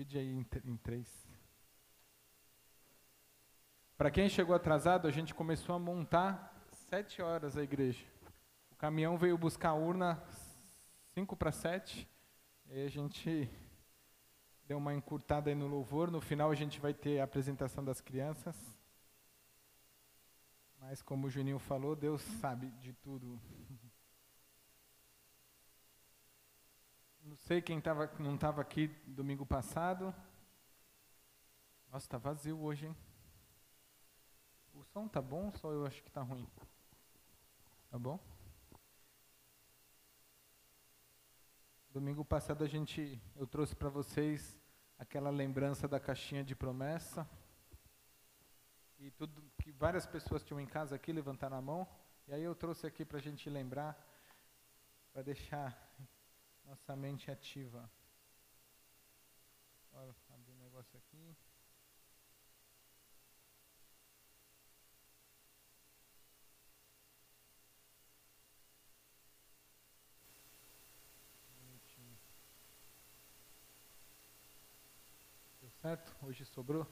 Divide aí em, em três. Para quem chegou atrasado, a gente começou a montar sete horas a igreja. O caminhão veio buscar a urna cinco para sete. E a gente deu uma encurtada aí no louvor. No final a gente vai ter a apresentação das crianças. Mas como o Juninho falou, Deus sabe de tudo. Não sei quem tava, não estava aqui domingo passado. Nossa, está vazio hoje, hein? O som tá bom só eu acho que tá ruim? Tá bom? Domingo passado a gente, eu trouxe para vocês aquela lembrança da caixinha de promessa. E tudo que várias pessoas tinham em casa aqui levantaram a mão. E aí eu trouxe aqui para a gente lembrar, para deixar nossa mente ativa. Olha, abrir um negócio aqui. Certo? Hoje sobrou?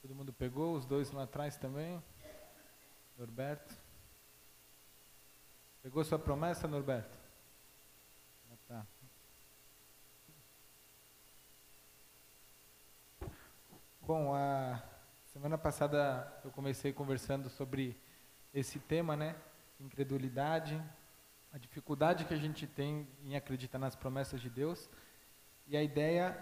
Todo mundo pegou? Os dois lá atrás também? Norberto? Pegou sua promessa, Norberto? Ah, tá. Bom, a semana passada eu comecei conversando sobre esse tema, né? Incredulidade, a dificuldade que a gente tem em acreditar nas promessas de Deus. E a ideia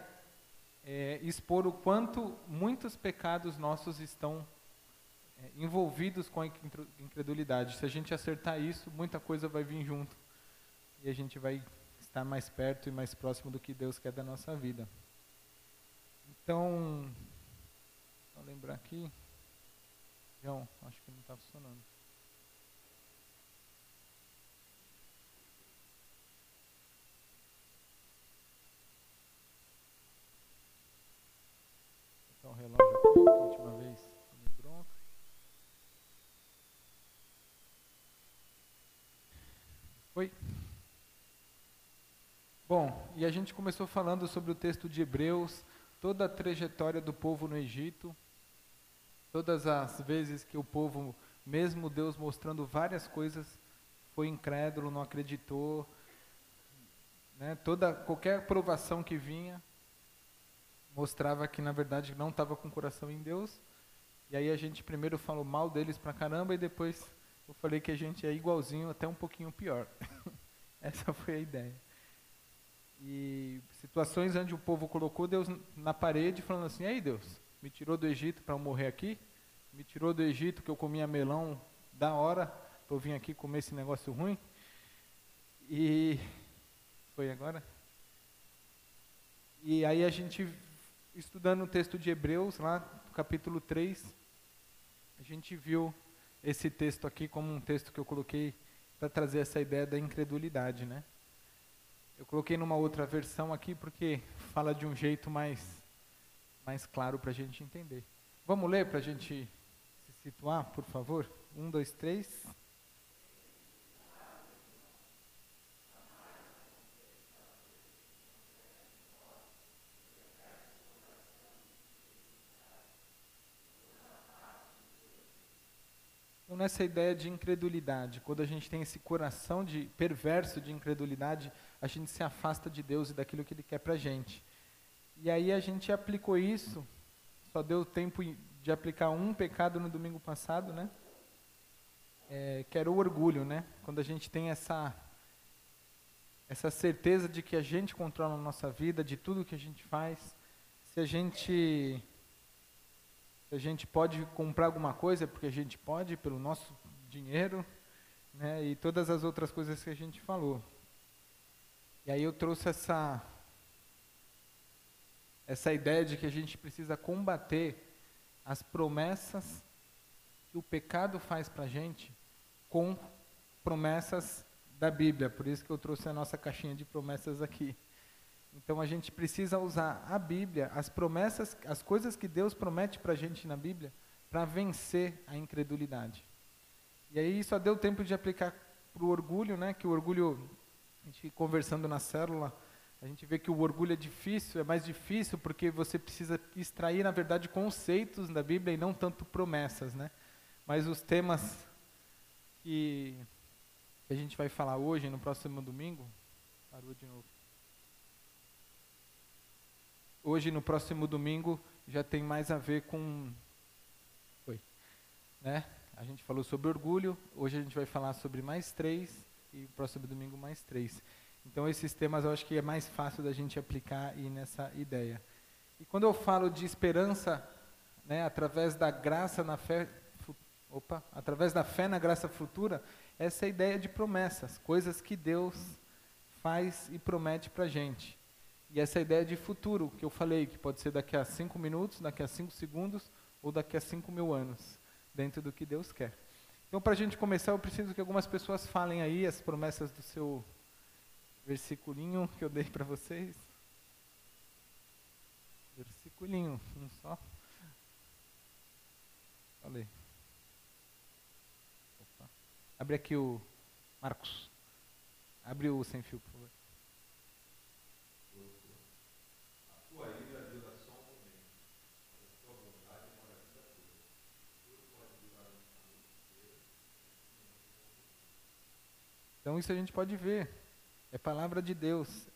é, expor o quanto muitos pecados nossos estão é, envolvidos com a incredulidade. Se a gente acertar isso, muita coisa vai vir junto. E a gente vai estar mais perto e mais próximo do que Deus quer da nossa vida. Então, vou lembrar aqui. João, acho que não está funcionando. o relógio aqui, a última vez tomei bronca. Oi. Bom, e a gente começou falando sobre o texto de Hebreus, toda a trajetória do povo no Egito, todas as vezes que o povo, mesmo Deus mostrando várias coisas, foi incrédulo, não acreditou, né? toda qualquer provação que vinha, mostrava que na verdade não estava com o coração em Deus. E aí a gente primeiro falou mal deles pra caramba e depois eu falei que a gente é igualzinho, até um pouquinho pior. Essa foi a ideia. E situações onde o povo colocou Deus na parede falando assim: "Ei, Deus, me tirou do Egito para eu morrer aqui? Me tirou do Egito que eu comia melão da hora para eu vir aqui comer esse negócio ruim?" E foi agora? E aí a gente estudando o texto de Hebreus, lá capítulo 3, a gente viu esse texto aqui como um texto que eu coloquei para trazer essa ideia da incredulidade, né? Eu coloquei numa outra versão aqui porque fala de um jeito mais, mais claro para a gente entender. Vamos ler para a gente se situar, por favor? Um, dois, três. nessa ideia de incredulidade. Quando a gente tem esse coração de perverso de incredulidade, a gente se afasta de Deus e daquilo que Ele quer para a gente. E aí a gente aplicou isso, só deu tempo de aplicar um pecado no domingo passado, né? É, que era o orgulho, né? Quando a gente tem essa essa certeza de que a gente controla a nossa vida, de tudo que a gente faz, se a gente se a gente pode comprar alguma coisa, é porque a gente pode, pelo nosso dinheiro, né, e todas as outras coisas que a gente falou. E aí eu trouxe essa, essa ideia de que a gente precisa combater as promessas que o pecado faz para a gente com promessas da Bíblia. Por isso que eu trouxe a nossa caixinha de promessas aqui. Então a gente precisa usar a Bíblia, as promessas, as coisas que Deus promete para a gente na Bíblia, para vencer a incredulidade. E aí só deu tempo de aplicar para o orgulho, né? Que o orgulho, a gente conversando na célula, A gente vê que o orgulho é difícil, é mais difícil porque você precisa extrair, na verdade, conceitos da Bíblia e não tanto promessas, né? Mas os temas que a gente vai falar hoje, no próximo domingo, parou de novo. Hoje, no próximo domingo, já tem mais a ver com. Foi. Né? A gente falou sobre orgulho, hoje a gente vai falar sobre mais três e próximo domingo mais três. Então, esses temas eu acho que é mais fácil da gente aplicar e nessa ideia. E quando eu falo de esperança, né, através da graça na fé, opa, através da fé na graça futura, essa é a ideia de promessas, coisas que Deus faz e promete para a gente. E essa ideia de futuro, que eu falei, que pode ser daqui a cinco minutos, daqui a cinco segundos ou daqui a cinco mil anos, dentro do que Deus quer. Então, para a gente começar, eu preciso que algumas pessoas falem aí as promessas do seu versiculinho que eu dei para vocês. Versiculinho, um só. Falei. Opa. Abre aqui o Marcos. Abre o sem fio, por favor. Então isso a gente pode ver. É palavra de Deus.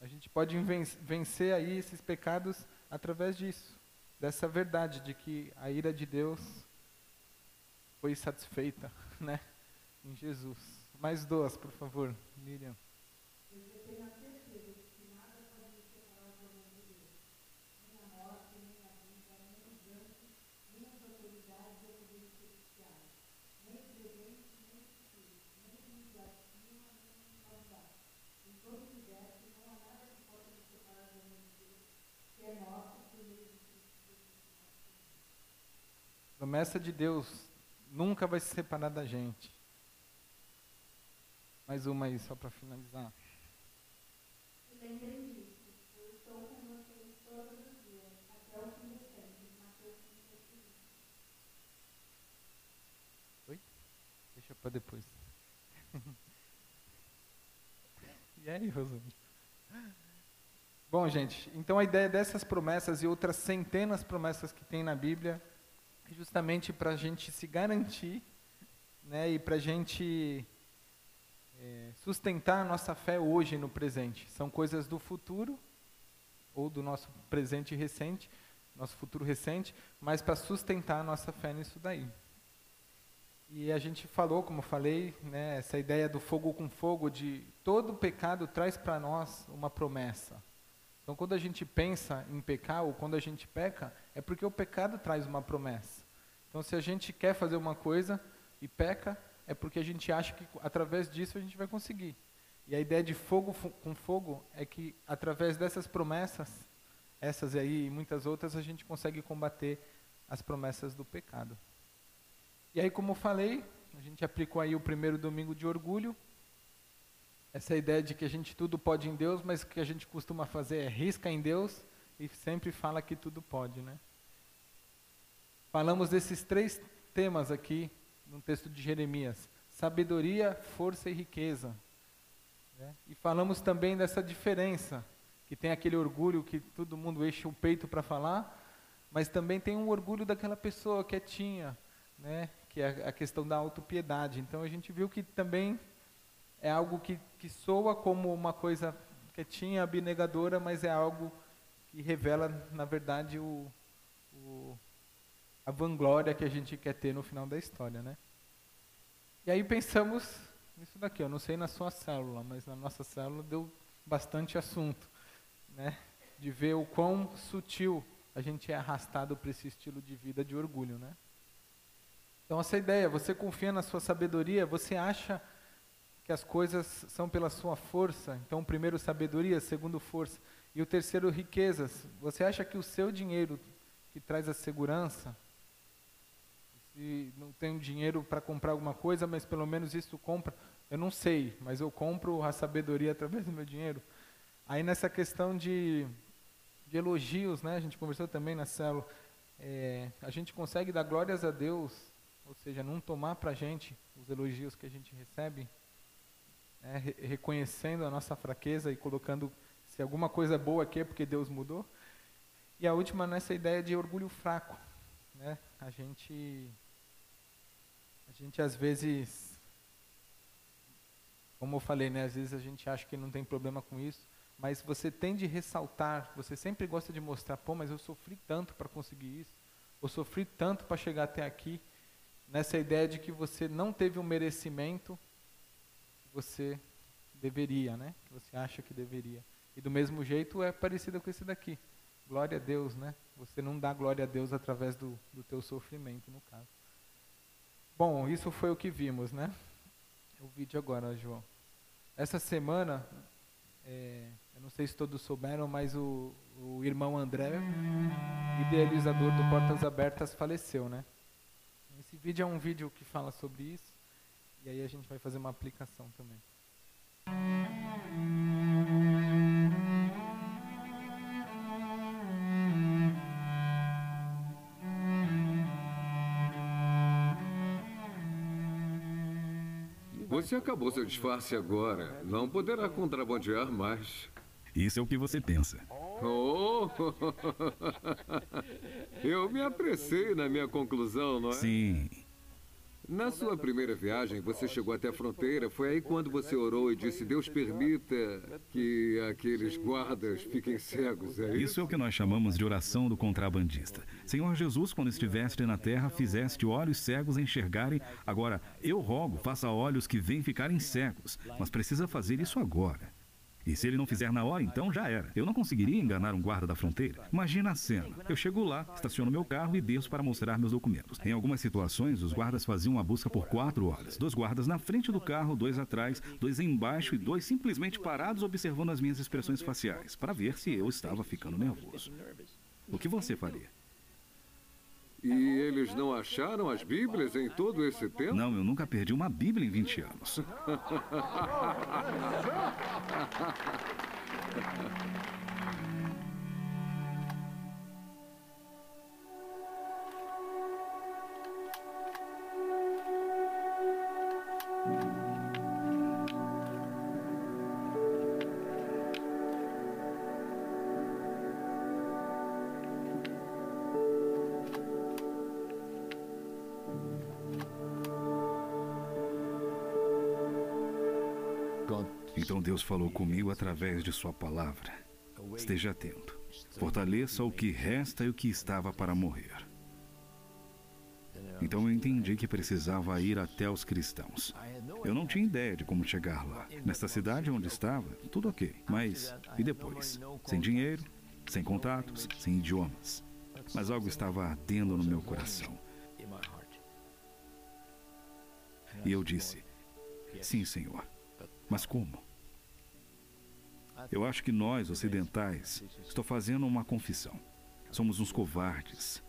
A gente pode vencer aí esses pecados através disso, dessa verdade de que a ira de Deus foi satisfeita, né, em Jesus. Mais duas, por favor, Miriam. Promessa de Deus nunca vai se separar da gente. Mais uma aí, só para finalizar. Lembrem disso. Eu estou com vocês todos os dias, até o fim dos tempos. Mateus 5, Oi? Deixa para depois. e aí, Rosane? Bom, gente, então a ideia dessas promessas e outras centenas de promessas que tem na Bíblia justamente para a gente se garantir né, e para a gente é, sustentar a nossa fé hoje no presente. São coisas do futuro ou do nosso presente recente, nosso futuro recente, mas para sustentar a nossa fé nisso daí. E a gente falou, como falei, né, essa ideia do fogo com fogo, de todo pecado traz para nós uma promessa. Então, quando a gente pensa em pecar ou quando a gente peca, é porque o pecado traz uma promessa. Então, se a gente quer fazer uma coisa e peca, é porque a gente acha que através disso a gente vai conseguir. E a ideia de fogo com fogo é que através dessas promessas, essas aí e muitas outras, a gente consegue combater as promessas do pecado. E aí, como eu falei, a gente aplicou aí o primeiro domingo de orgulho, essa ideia de que a gente tudo pode em Deus, mas o que a gente costuma fazer é risca em Deus e sempre fala que tudo pode, né? Falamos desses três temas aqui no texto de Jeremias: sabedoria, força e riqueza. Né? E falamos também dessa diferença, que tem aquele orgulho que todo mundo enche o peito para falar, mas também tem um orgulho daquela pessoa quietinha, né? que é a questão da autopiedade. Então a gente viu que também é algo que, que soa como uma coisa quietinha, abnegadora, mas é algo que revela, na verdade, o, o, a vanglória que a gente quer ter no final da história, né? E aí pensamos nisso daqui, eu não sei na sua célula, mas na nossa célula deu bastante assunto, né? De ver o quão sutil a gente é arrastado para esse estilo de vida de orgulho, né? Então essa ideia, você confia na sua sabedoria, você acha que as coisas são pela sua força. Então, primeiro, sabedoria, segundo, força. E o terceiro, riquezas. Você acha que o seu dinheiro que traz a segurança, não tenho dinheiro para comprar alguma coisa, mas pelo menos isso compra, eu não sei, mas eu compro a sabedoria através do meu dinheiro. Aí nessa questão de, de elogios, né, a gente conversou também na célula, é, a gente consegue dar glórias a Deus, ou seja, não tomar para a gente os elogios que a gente recebe, né, reconhecendo a nossa fraqueza e colocando Se alguma coisa boa aqui é porque Deus mudou. E a última nessa ideia de orgulho fraco, né? A gente a gente às vezes como eu falei, né, às vezes a gente acha que não tem problema com isso, mas você tem de ressaltar, você sempre gosta de mostrar, pô, mas eu sofri tanto para conseguir isso, eu sofri tanto para chegar até aqui, nessa ideia de que você não teve um merecimento que você deveria, né? Que você acha que deveria. E do mesmo jeito é parecido com esse daqui. Glória a Deus, né? Você não dá glória a Deus através do, do teu sofrimento, no caso. Bom, isso foi o que vimos, né? O vídeo agora, João. Essa semana, é, eu não sei se todos souberam, mas o, o irmão André, idealizador do Portas Abertas, faleceu, né? Esse vídeo é um vídeo que fala sobre isso, e aí a gente vai fazer uma aplicação também. Você acabou seu disfarce agora. Não poderá contrabandear mais. Isso é o que você pensa. Oh! Eu me apressei na minha conclusão, não é? Sim. Na sua primeira viagem, você chegou até a fronteira. Foi aí quando você orou e disse: Deus permita que aqueles guardas fiquem cegos. É isso? Isso é o que nós chamamos de oração do contrabandista. Senhor Jesus, quando estiveste na terra, fizeste olhos cegos enxergarem. Agora, eu rogo, faça olhos que vêm ficarem cegos. Mas precisa fazer isso agora. E se ele não fizer na hora, então já era. Eu não conseguiria enganar um guarda da fronteira. Imagina a cena. Eu chego lá, estaciono meu carro e desço para mostrar meus documentos. Em algumas situações, os guardas faziam a busca por quatro horas. Dois guardas na frente do carro, dois atrás, dois embaixo e dois simplesmente parados observando as minhas expressões faciais, para ver se eu estava ficando nervoso. O que você faria? E eles não acharam as Bíblias em todo esse tempo? Não, eu nunca perdi uma Bíblia em 20 anos. Deus falou comigo através de Sua palavra. Esteja atento. Fortaleça o que resta e o que estava para morrer. Então eu entendi que precisava ir até os cristãos. Eu não tinha ideia de como chegar lá. Nesta cidade onde estava, tudo ok. Mas e depois? Sem dinheiro, sem contatos, sem idiomas. Mas algo estava ardendo no meu coração. E eu disse: Sim, Senhor. Mas como? Eu acho que nós, ocidentais, estou fazendo uma confissão. Somos uns covardes.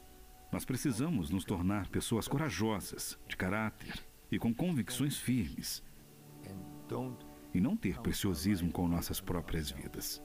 Nós precisamos nos tornar pessoas corajosas, de caráter e com convicções firmes. E não ter preciosismo com nossas próprias vidas.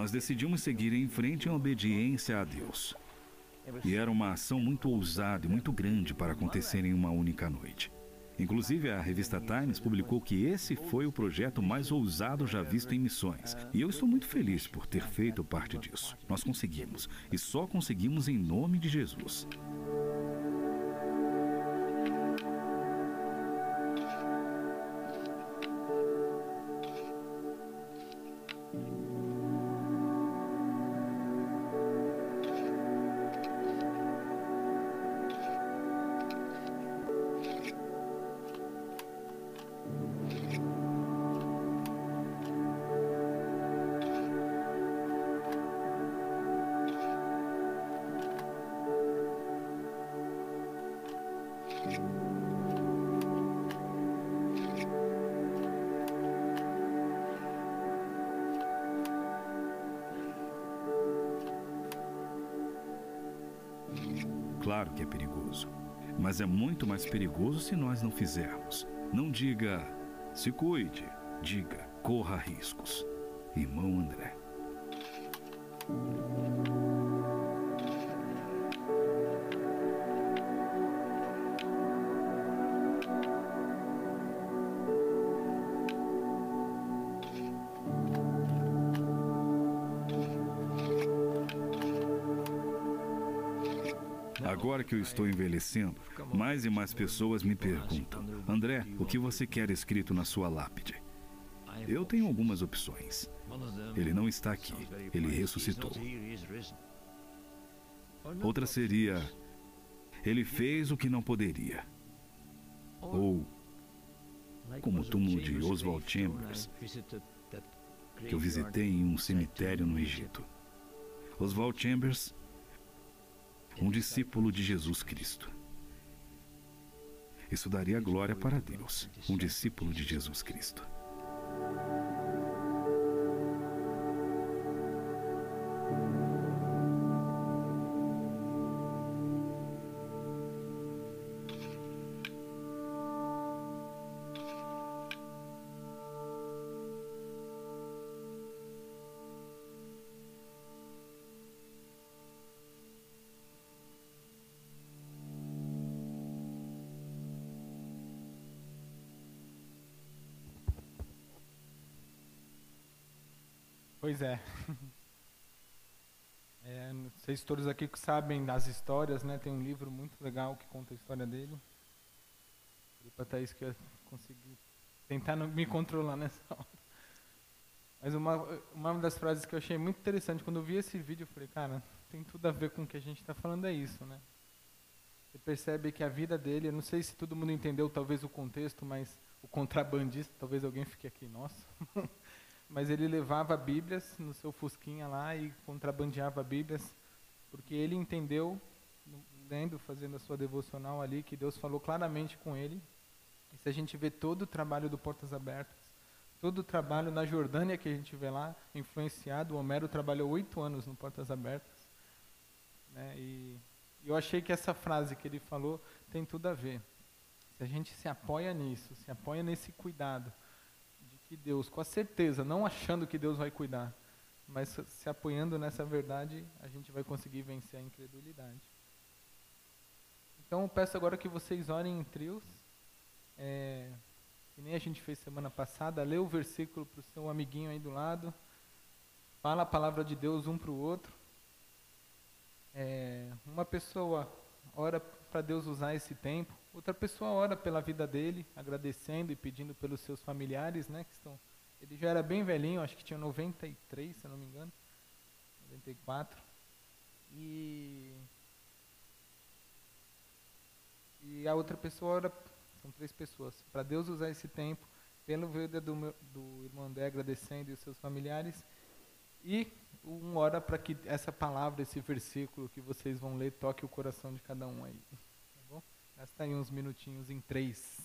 Nós decidimos seguir em frente em obediência a Deus. E era uma ação muito ousada e muito grande para acontecer em uma única noite. Inclusive, a revista Times publicou que esse foi o projeto mais ousado já visto em missões. E eu estou muito feliz por ter feito parte disso. Nós conseguimos. E só conseguimos em nome de Jesus. Mas é muito mais perigoso se nós não fizermos. Não diga, se cuide. Diga, corra riscos. Irmão André. Que eu estou envelhecendo, mais e mais pessoas me perguntam: André, o que você quer escrito na sua lápide? Eu tenho algumas opções. Ele não está aqui, ele ressuscitou. Outra seria: Ele fez o que não poderia. Ou, como o túmulo de Oswald Chambers, que eu visitei em um cemitério no Egito. Oswald Chambers um discípulo de Jesus Cristo. Isso daria glória para Deus, um discípulo de Jesus Cristo. Pois é. é. Se todos aqui sabem das histórias, né? Tem um livro muito legal que conta a história dele. E para Thaís que eu consegui tentar não me controlar nessa hora. Mas uma, uma das frases que eu achei muito interessante, quando eu vi esse vídeo, eu falei, cara, tem tudo a ver com o que a gente está falando, é isso, né? Você percebe que a vida dele, eu não sei se todo mundo entendeu talvez o contexto, mas o contrabandista, talvez alguém fique aqui, nossa. mas ele levava Bíblias no seu fusquinha lá e contrabandeava Bíblias, porque ele entendeu, lendo, fazendo a sua devocional ali, que Deus falou claramente com ele. E se a gente vê todo o trabalho do Portas Abertas, todo o trabalho na Jordânia que a gente vê lá, influenciado, o Homero trabalhou oito anos no Portas Abertas. Né, e eu achei que essa frase que ele falou tem tudo a ver. Se a gente se apoia nisso, se apoia nesse cuidado, que Deus, com a certeza, não achando que Deus vai cuidar, mas se apoiando nessa verdade, a gente vai conseguir vencer a incredulidade. Então, eu peço agora que vocês orem em trios, é, que nem a gente fez semana passada, lê o versículo para o seu amiguinho aí do lado, fala a palavra de Deus um para o outro. É, uma pessoa ora para Deus usar esse tempo, Outra pessoa ora pela vida dele, agradecendo e pedindo pelos seus familiares, né, que estão ele já era bem velhinho, acho que tinha 93, se eu não me engano. 94. E e a outra pessoa ora, são três pessoas, para Deus usar esse tempo pelo vida do, do irmão André agradecendo e os seus familiares e um ora para que essa palavra, esse versículo que vocês vão ler toque o coração de cada um aí. Gasta aí uns minutinhos em três.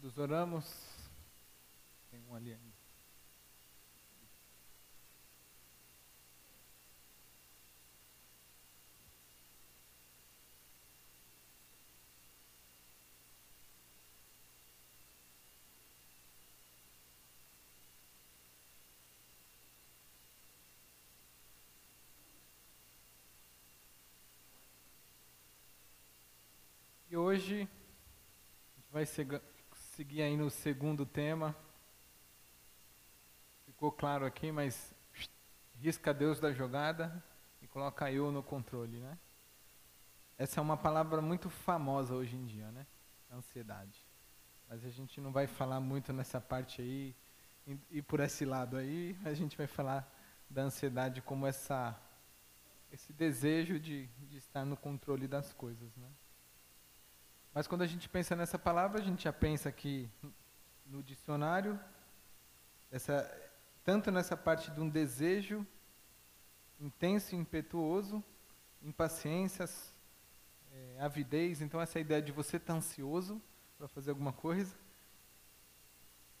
Todos oramos. Tem um ali ainda. E hoje a gente vai seguir aí no segundo tema. Ficou claro aqui, mas risca Deus da jogada e coloca eu no controle, né? Essa é uma palavra muito famosa hoje em dia, né? Ansiedade. Mas a gente não vai falar muito nessa parte aí e por esse lado aí, a gente vai falar da ansiedade como essa esse desejo de, de estar no controle das coisas, né? Mas quando a gente pensa nessa palavra, a gente já pensa aqui no dicionário, essa, tanto nessa parte de um desejo intenso e impetuoso, impaciências, é, avidez, então essa ideia de você estar tá ansioso para fazer alguma coisa,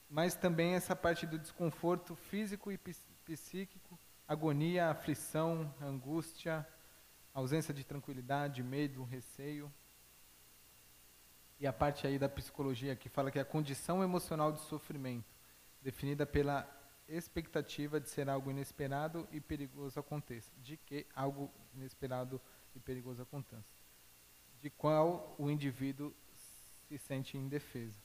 mas também essa parte do desconforto físico e psíquico, agonia, aflição, angústia, ausência de tranquilidade, medo, receio e a parte aí da psicologia que fala que a condição emocional de sofrimento, definida pela expectativa de ser algo inesperado e perigoso aconteça, de que algo inesperado e perigoso aconteça, de qual o indivíduo se sente indefeso.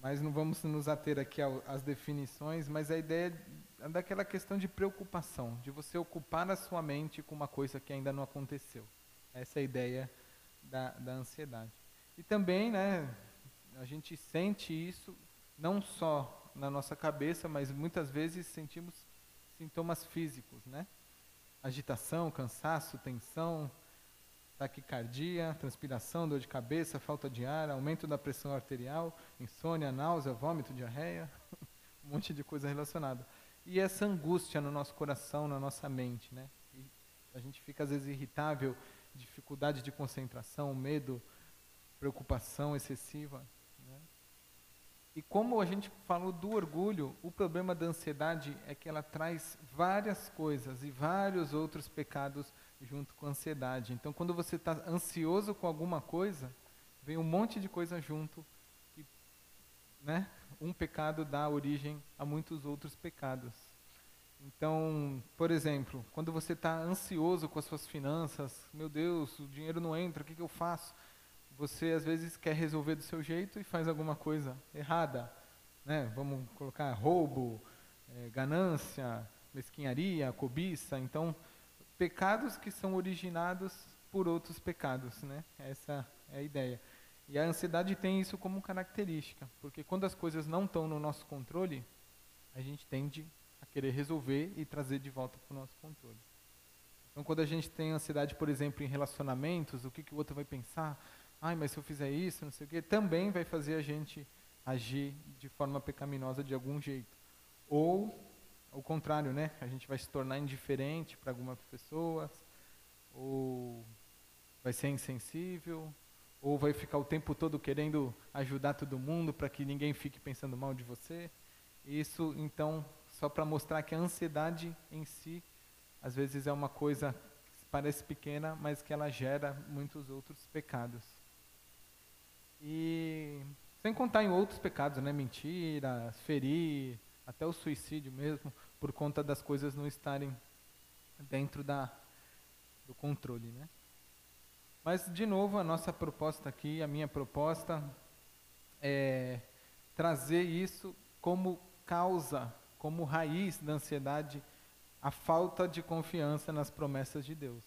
Mas não vamos nos ater aqui às definições, mas a ideia é daquela questão de preocupação, de você ocupar a sua mente com uma coisa que ainda não aconteceu. Essa é a ideia da, da ansiedade. E também, né, a gente sente isso não só na nossa cabeça, mas muitas vezes sentimos sintomas físicos, né? Agitação, cansaço, tensão, taquicardia, transpiração, dor de cabeça, falta de ar, aumento da pressão arterial, insônia, náusea, vômito, diarreia, um monte de coisa relacionada. E essa angústia no nosso coração, na nossa mente, né? E a gente fica às vezes irritável, dificuldade de concentração, medo, preocupação excessiva. Né? E como a gente falou do orgulho, o problema da ansiedade é que ela traz várias coisas e vários outros pecados junto com a ansiedade. Então, quando você está ansioso com alguma coisa, vem um monte de coisa junto. E, né? Um pecado dá origem a muitos outros pecados. Então, por exemplo, quando você está ansioso com as suas finanças, meu Deus, o dinheiro não entra, o que, que eu faço? Você às vezes quer resolver do seu jeito e faz alguma coisa errada, né? Vamos colocar roubo, é, ganância, mesquinharia, cobiça. Então, pecados que são originados por outros pecados, né? Essa é a ideia. E a ansiedade tem isso como característica, porque quando as coisas não estão no nosso controle, a gente tende a querer resolver e trazer de volta para o nosso controle. Então, quando a gente tem ansiedade, por exemplo, em relacionamentos, o que, que o outro vai pensar? Ai, mas se eu fizer isso, não sei o quê, também vai fazer a gente agir de forma pecaminosa de algum jeito. Ou, o contrário, né? A gente vai se tornar indiferente para algumas pessoas, ou vai ser insensível, ou vai ficar o tempo todo querendo ajudar todo mundo para que ninguém fique pensando mal de você. Isso, então, só para mostrar que a ansiedade em si, às vezes é uma coisa que parece pequena, mas que ela gera muitos outros pecados. E sem contar em outros pecados, né? Mentira, ferir, até o suicídio mesmo, por conta das coisas não estarem dentro da, do controle, né? Mas, de novo, a nossa proposta aqui, a minha proposta, é trazer isso como causa, como raiz da ansiedade, a falta de confiança nas promessas de Deus.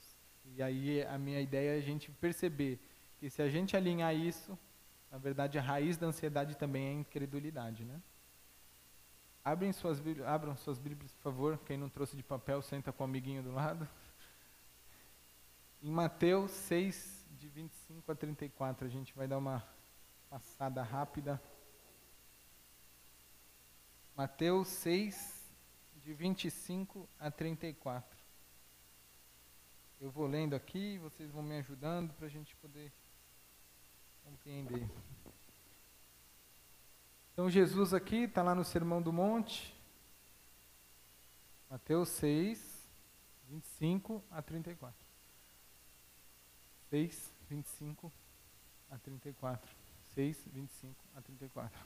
E aí a minha ideia é a gente perceber que se a gente alinhar isso, na verdade, a raiz da ansiedade também é a incredulidade, né? Abrem suas abram suas Bíblias, por favor. Quem não trouxe de papel, senta com o amiguinho do lado. Em Mateus 6, de 25 a 34, a gente vai dar uma passada rápida. Mateus 6, de 25 a 34. Eu vou lendo aqui, vocês vão me ajudando para a gente poder compreender. Então Jesus aqui está lá no Sermão do Monte, Mateus 6, 25 a 34. 6, 25 a 34. 6, 25 a 34.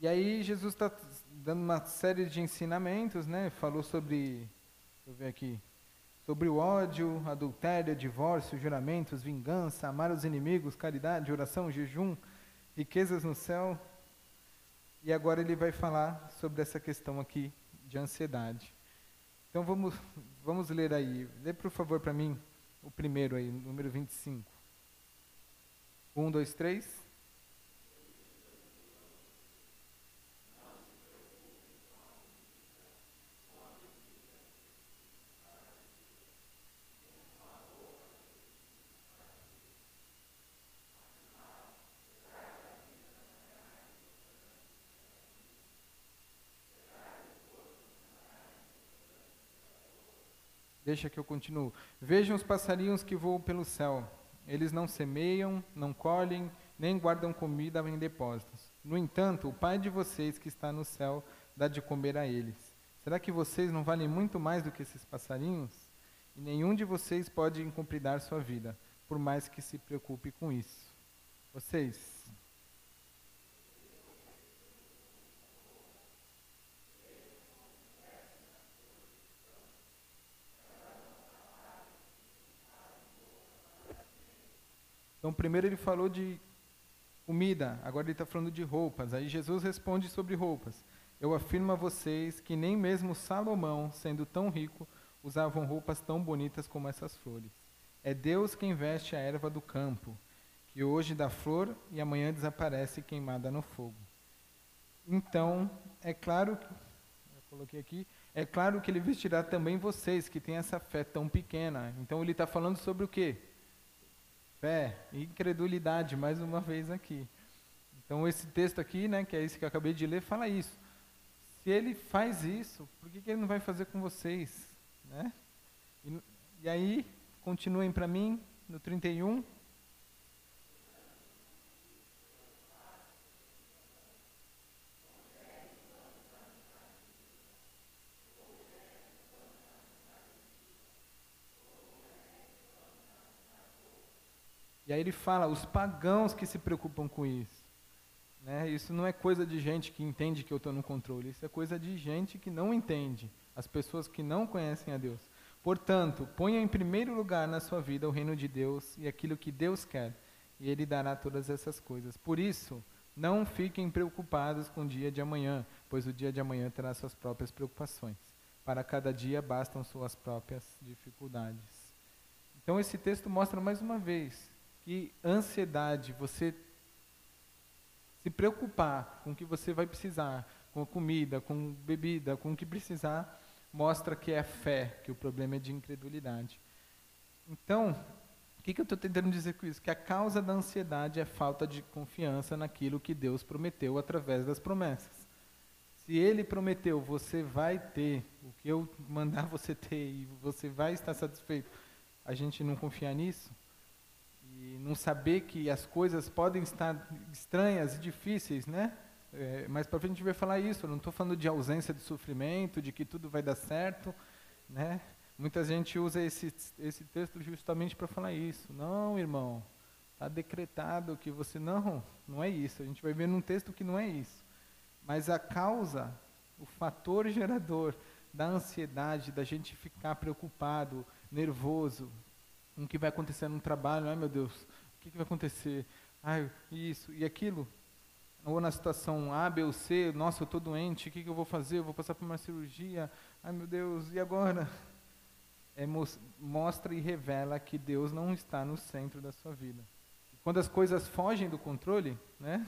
E aí Jesus está dando uma série de ensinamentos, né? Falou sobre, deixa eu ver aqui, sobre o ódio, adultério, divórcio, juramentos, vingança, amar os inimigos, caridade, oração, jejum, riquezas no céu. E agora ele vai falar sobre essa questão aqui de ansiedade. Então vamos, vamos ler aí. Lê por favor para mim o primeiro aí, número 25. Um, dois, três. Deixa que eu continuo. Vejam os passarinhos que voam pelo céu. Eles não semeiam, não colhem, nem guardam comida em depósitos. No entanto, o Pai de vocês que está no céu dá de comer a eles. Será que vocês não valem muito mais do que esses passarinhos? E nenhum de vocês pode incumpridar sua vida, por mais que se preocupe com isso. Vocês, Então, primeiro ele falou de comida, agora ele está falando de roupas. Aí Jesus responde sobre roupas. Eu afirmo a vocês que nem mesmo Salomão, sendo tão rico, usavam roupas tão bonitas como essas flores. É Deus quem veste a erva do campo, que hoje dá flor e amanhã desaparece queimada no fogo. Então, é claro que, eu coloquei aqui, é claro que ele vestirá também vocês que têm essa fé tão pequena. Então ele está falando sobre o quê? Fé e incredulidade, mais uma vez aqui. Então, esse texto aqui, né, que é esse que eu acabei de ler, fala isso. Se ele faz isso, por que, que ele não vai fazer com vocês? Né? E, e aí, continuem para mim, no 31. Aí ele fala, os pagãos que se preocupam com isso. Né? Isso não é coisa de gente que entende que eu estou no controle, isso é coisa de gente que não entende, as pessoas que não conhecem a Deus. Portanto, ponha em primeiro lugar na sua vida o reino de Deus e aquilo que Deus quer, e Ele dará todas essas coisas. Por isso, não fiquem preocupados com o dia de amanhã, pois o dia de amanhã terá suas próprias preocupações. Para cada dia bastam suas próprias dificuldades. Então, esse texto mostra mais uma vez que ansiedade, você se preocupar com o que você vai precisar, com comida, com bebida, com o que precisar, mostra que é fé, que o problema é de incredulidade. Então, o que, que eu estou tentando dizer com isso? Que a causa da ansiedade é falta de confiança naquilo que Deus prometeu através das promessas. Se Ele prometeu, você vai ter o que eu mandar você ter e você vai estar satisfeito, a gente não confiar nisso, e não saber que as coisas podem estar estranhas e difíceis, né? É, mais para frente a gente vai falar isso. Eu não estou falando de ausência de sofrimento, de que tudo vai dar certo, né? Muita gente usa esse esse texto justamente para falar isso. Não, irmão, está decretado que você não, não é isso. A gente vai ver num texto que não é isso. Mas a causa, o fator gerador da ansiedade, da gente ficar preocupado, nervoso, o que vai acontecer no trabalho, ai meu Deus, o que, que vai acontecer? Ai, isso e aquilo. Ou na situação A, B ou C, nossa, eu estou doente, o que, que eu vou fazer? Eu vou passar por uma cirurgia, ai meu Deus, e agora? É, mostra e revela que Deus não está no centro da sua vida. Quando as coisas fogem do controle, né?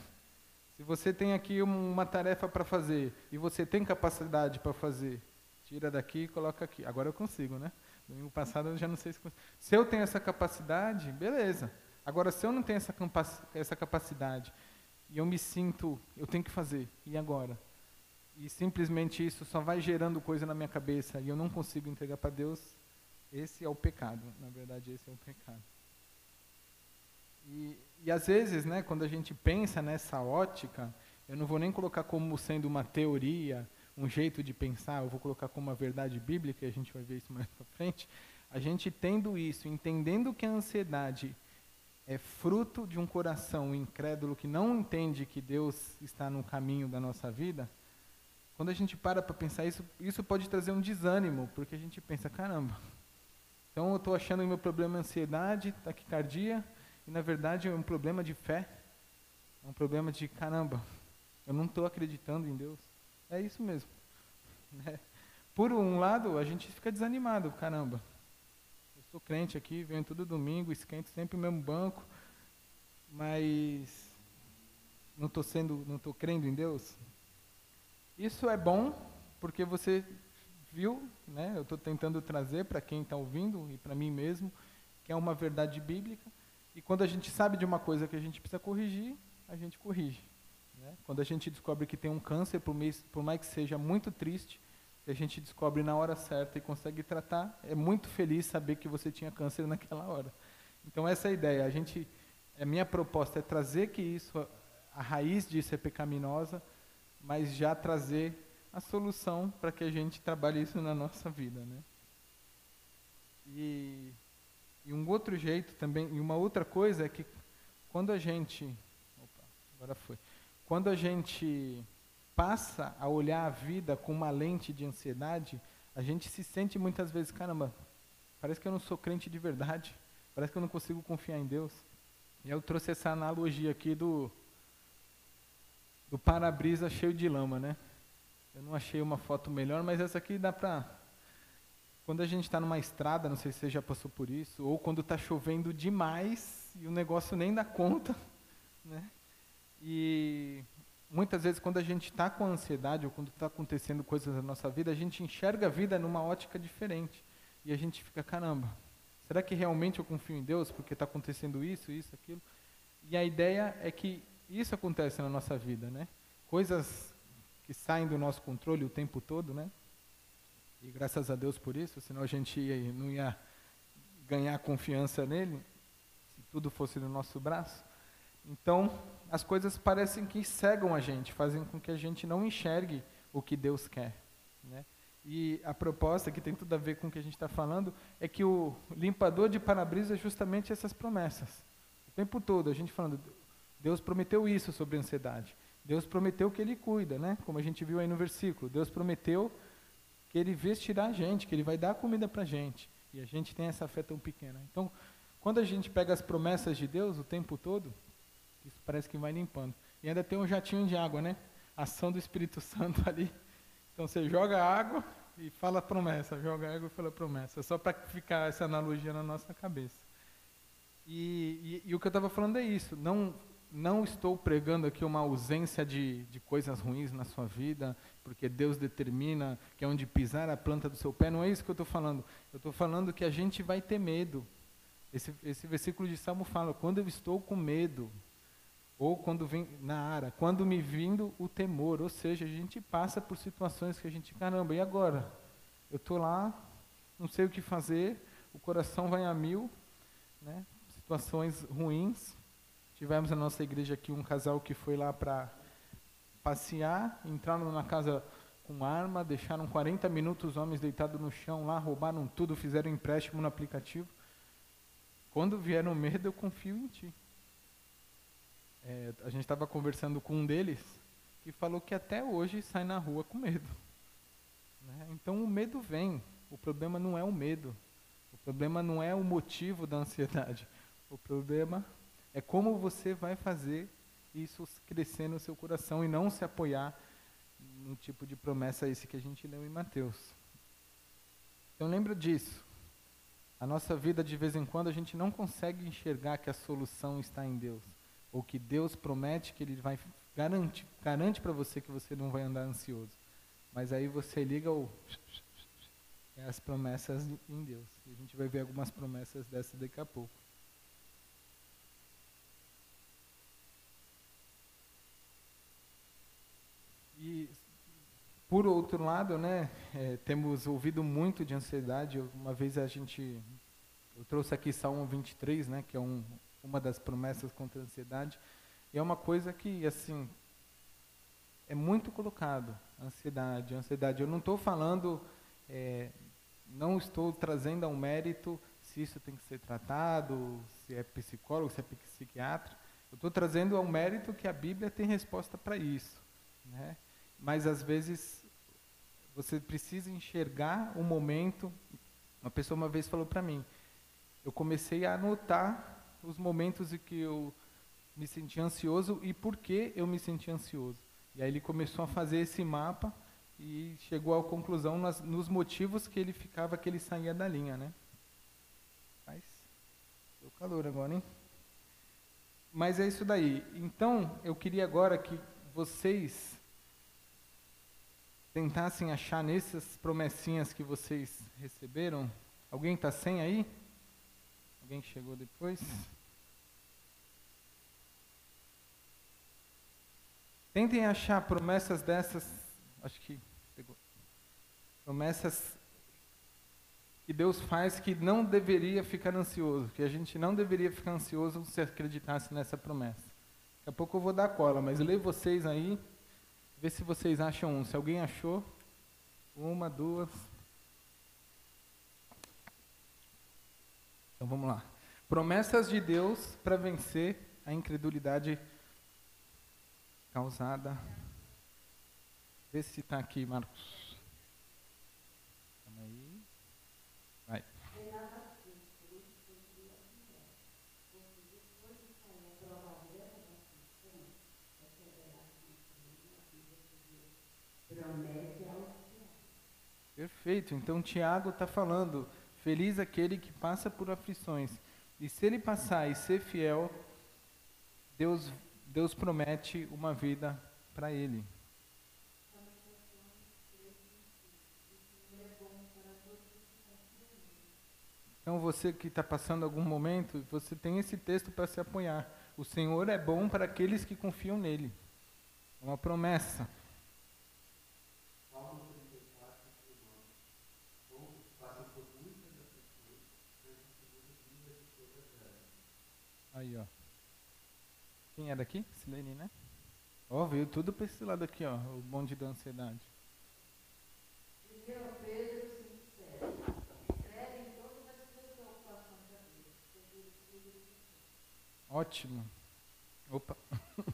Se você tem aqui uma tarefa para fazer e você tem capacidade para fazer, tira daqui e coloca aqui. Agora eu consigo, né? Domingo passado eu já não sei se. Se eu tenho essa capacidade, beleza. Agora, se eu não tenho essa, essa capacidade e eu me sinto, eu tenho que fazer, e agora? E simplesmente isso só vai gerando coisa na minha cabeça e eu não consigo entregar para Deus, esse é o pecado. Na verdade, esse é o pecado. E, e às vezes, né, quando a gente pensa nessa ótica, eu não vou nem colocar como sendo uma teoria, um jeito de pensar, eu vou colocar como uma verdade bíblica, e a gente vai ver isso mais para frente. A gente tendo isso, entendendo que a ansiedade é fruto de um coração incrédulo que não entende que Deus está no caminho da nossa vida, quando a gente para para pensar isso, isso pode trazer um desânimo, porque a gente pensa, caramba, então eu estou achando que meu problema é ansiedade, taquicardia, e na verdade é um problema de fé, é um problema de caramba, eu não estou acreditando em Deus. É isso mesmo. Né? Por um lado, a gente fica desanimado, caramba, sou crente aqui, venho todo domingo, esquento sempre o mesmo banco, mas não estou sendo, não estou crendo em Deus. Isso é bom porque você viu, né? Eu estou tentando trazer para quem está ouvindo e para mim mesmo que é uma verdade bíblica. E quando a gente sabe de uma coisa que a gente precisa corrigir, a gente corrige. Né? Quando a gente descobre que tem um câncer, por mais, por mais que seja muito triste, a gente descobre na hora certa e consegue tratar, é muito feliz saber que você tinha câncer naquela hora. Então essa é a ideia. A gente, a minha proposta é trazer que isso, a raiz disso é pecaminosa, mas já trazer a solução para que a gente trabalhe isso na nossa vida, né? E, e um outro jeito também, e uma outra coisa é que quando a gente, opa, agora foi, quando a gente passa a olhar a vida com uma lente de ansiedade, a gente se sente muitas vezes, caramba, parece que eu não sou crente de verdade, parece que eu não consigo confiar em Deus. E eu trouxe essa analogia aqui do do para-brisa cheio de lama, né? Eu não achei uma foto melhor, mas essa aqui dá para quando a gente está numa estrada, não sei se você já passou por isso, ou quando está chovendo demais e o negócio nem dá conta, né? E muitas vezes quando a gente está com ansiedade ou quando está acontecendo coisas na nossa vida, a gente enxerga a vida numa ótica diferente. E a gente fica, caramba, será que realmente eu confio em Deus porque está acontecendo isso, isso, aquilo? E a ideia é que isso acontece na nossa vida, né? Coisas que saem do nosso controle o tempo todo, né? E graças a Deus por isso, senão a gente ia, não ia ganhar confiança nele, se tudo fosse no nosso braço. Então, as coisas parecem que cegam a gente, fazem com que a gente não enxergue o que Deus quer. Né? E a proposta, que tem tudo a ver com o que a gente está falando, é que o limpador de para-brisa é justamente essas promessas. O tempo todo, a gente falando, Deus prometeu isso sobre a ansiedade. Deus prometeu que Ele cuida, né? como a gente viu aí no versículo. Deus prometeu que Ele vestirá a gente, que Ele vai dar comida para a gente. E a gente tem essa fé tão pequena. Então, quando a gente pega as promessas de Deus o tempo todo, isso parece que vai limpando. E ainda tem um jatinho de água, né? Ação do Espírito Santo ali. Então você joga água e fala promessa, joga água e fala promessa. Só para ficar essa analogia na nossa cabeça. E, e, e o que eu estava falando é isso. Não, não estou pregando aqui uma ausência de, de coisas ruins na sua vida, porque Deus determina que é onde pisar a planta do seu pé. Não é isso que eu estou falando. Eu estou falando que a gente vai ter medo. Esse, esse versículo de Salmo fala: quando eu estou com medo, ou quando vem na ara, quando me vindo o temor, ou seja, a gente passa por situações que a gente, caramba, e agora? Eu estou lá, não sei o que fazer, o coração vai a mil, né? situações ruins. Tivemos na nossa igreja aqui um casal que foi lá para passear, entraram na casa com arma, deixaram 40 minutos os homens deitados no chão lá, roubaram tudo, fizeram empréstimo no aplicativo. Quando vier o medo, eu confio em ti. É, a gente estava conversando com um deles que falou que até hoje sai na rua com medo. Né? Então o medo vem. O problema não é o medo. O problema não é o motivo da ansiedade. O problema é como você vai fazer isso crescer no seu coração e não se apoiar no tipo de promessa esse que a gente leu em Mateus. Então lembra disso. A nossa vida de vez em quando a gente não consegue enxergar que a solução está em Deus ou que Deus promete que Ele vai garante garante para você que você não vai andar ansioso. Mas aí você liga o é as promessas em Deus. E a gente vai ver algumas promessas dessas daqui a pouco. E por outro lado, né, é, temos ouvido muito de ansiedade. Uma vez a gente, eu trouxe aqui Salmo 23, né, que é um, uma das promessas contra a ansiedade. E é uma coisa que, assim, é muito colocado, ansiedade, ansiedade. Eu não estou falando, é, não estou trazendo ao mérito se isso tem que ser tratado, se é psicólogo, se é psiquiatra. Eu estou trazendo ao mérito que a Bíblia tem resposta para isso. Né? Mas, às vezes, você precisa enxergar o momento. Uma pessoa uma vez falou para mim, eu comecei a anotar os momentos em que eu me senti ansioso e por que eu me senti ansioso. E aí ele começou a fazer esse mapa e chegou à conclusão nas, nos motivos que ele ficava, que ele saía da linha, né? Mas, deu calor agora, hein? Mas é isso daí. Então, eu queria agora que vocês tentassem achar nessas promessinhas que vocês receberam. Alguém está sem aí? Alguém chegou depois? Tentem achar promessas dessas, acho que pegou. Promessas que Deus faz que não deveria ficar ansioso, que a gente não deveria ficar ansioso se acreditasse nessa promessa. Daqui a pouco eu vou dar cola, mas leio vocês aí, vê se vocês acham um. Se alguém achou, uma, duas. Então vamos lá. Promessas de Deus para vencer a incredulidade causada. Vê se está aqui, Marcos. Calma aí. Vai. Perfeito. Então Tiago está falando: feliz aquele que passa por aflições. E se ele passar e ser fiel, Deus Deus promete uma vida para ele. Então você que está passando algum momento, você tem esse texto para se apoiar. O Senhor é bom para aqueles que confiam nele. É uma promessa. Aí, ó. Quem é daqui? Silene, né? Ó, oh, veio tudo para esse lado aqui, ó, o bonde da ansiedade. Pedro 5,7 Entreguem todas as suas preocupações a Deus. Ótimo. Opa.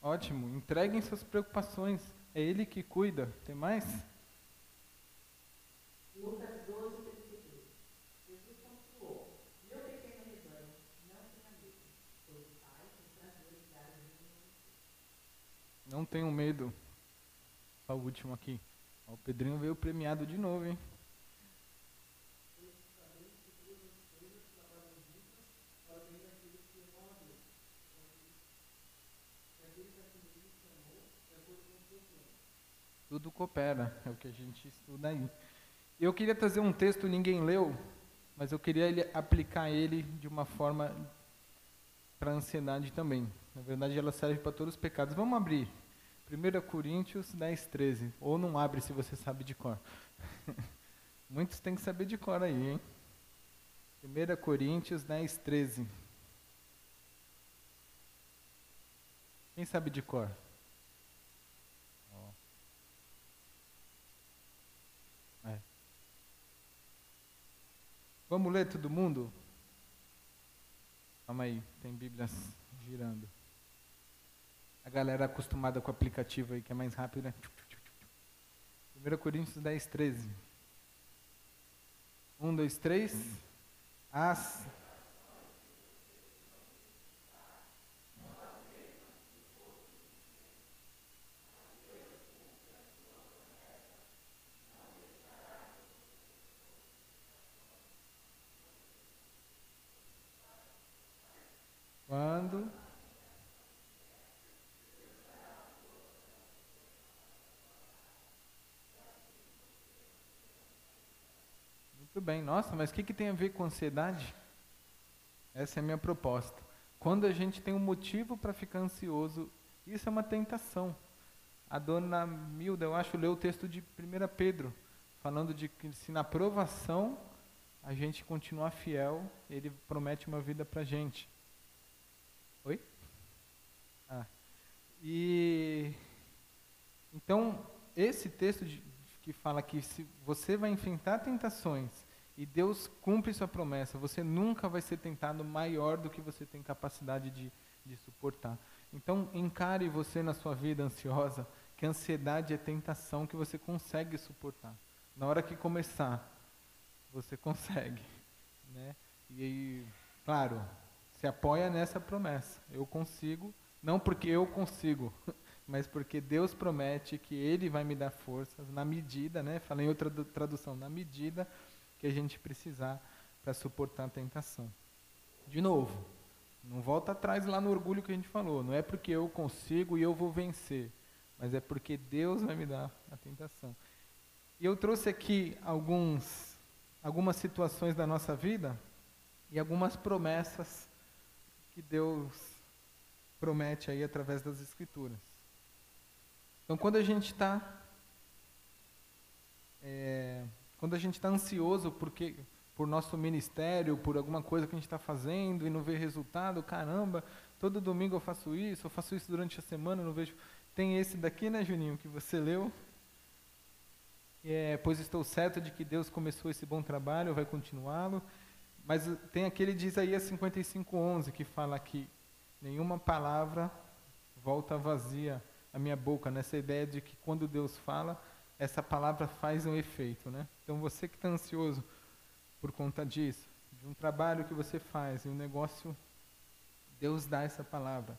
Ótimo. Entreguem suas preocupações. É Ele que cuida. Tem mais? Lucas Não tenham medo. O último aqui. o Pedrinho veio premiado de novo, hein? Tudo coopera, é o que a gente estuda aí. Eu queria trazer um texto, ninguém leu, mas eu queria ele, aplicar ele de uma forma para a ansiedade também. Na verdade, ela serve para todos os pecados. Vamos abrir 1 Coríntios 10, 13. Ou não abre se você sabe de cor. Muitos têm que saber de cor aí, hein? 1 Coríntios 10, 13. Quem sabe de cor? É. Vamos ler todo mundo? Calma aí, tem Bíblias girando. A galera acostumada com o aplicativo aí, que é mais rápido, né? 1 Coríntios 10, 13. 1, 2, 3. As. Quando Muito bem, nossa, mas o que, que tem a ver com ansiedade? Essa é a minha proposta. Quando a gente tem um motivo para ficar ansioso, isso é uma tentação. A dona Milda, eu acho, leu o texto de 1 Pedro, falando de que se na provação a gente continuar fiel, ele promete uma vida para a gente. Oi? Ah. E então esse texto de, que fala que se você vai enfrentar tentações e Deus cumpre sua promessa, você nunca vai ser tentado maior do que você tem capacidade de, de suportar. Então encare você na sua vida ansiosa que a ansiedade é tentação que você consegue suportar. Na hora que começar, você consegue, né? E claro, se apoia nessa promessa. Eu consigo, não porque eu consigo, mas porque Deus promete que Ele vai me dar forças na medida, né? Falei em outra tradução, na medida que a gente precisar para suportar a tentação. De novo, não volta atrás lá no orgulho que a gente falou. Não é porque eu consigo e eu vou vencer, mas é porque Deus vai me dar a tentação. E eu trouxe aqui alguns, algumas situações da nossa vida e algumas promessas que Deus promete aí através das Escrituras. Então, quando a gente está é, quando a gente está ansioso porque por nosso ministério, por alguma coisa que a gente está fazendo e não vê resultado, caramba, todo domingo eu faço isso, eu faço isso durante a semana, não vejo. Tem esse daqui, né, Juninho, que você leu. É, pois estou certo de que Deus começou esse bom trabalho, vai continuá-lo. Mas tem aquele de Isaías 55:11 que fala que nenhuma palavra volta vazia à minha boca, nessa ideia de que quando Deus fala, essa palavra faz um efeito, né? Então você que está ansioso por conta disso, de um trabalho que você faz, e um negócio, Deus dá essa palavra.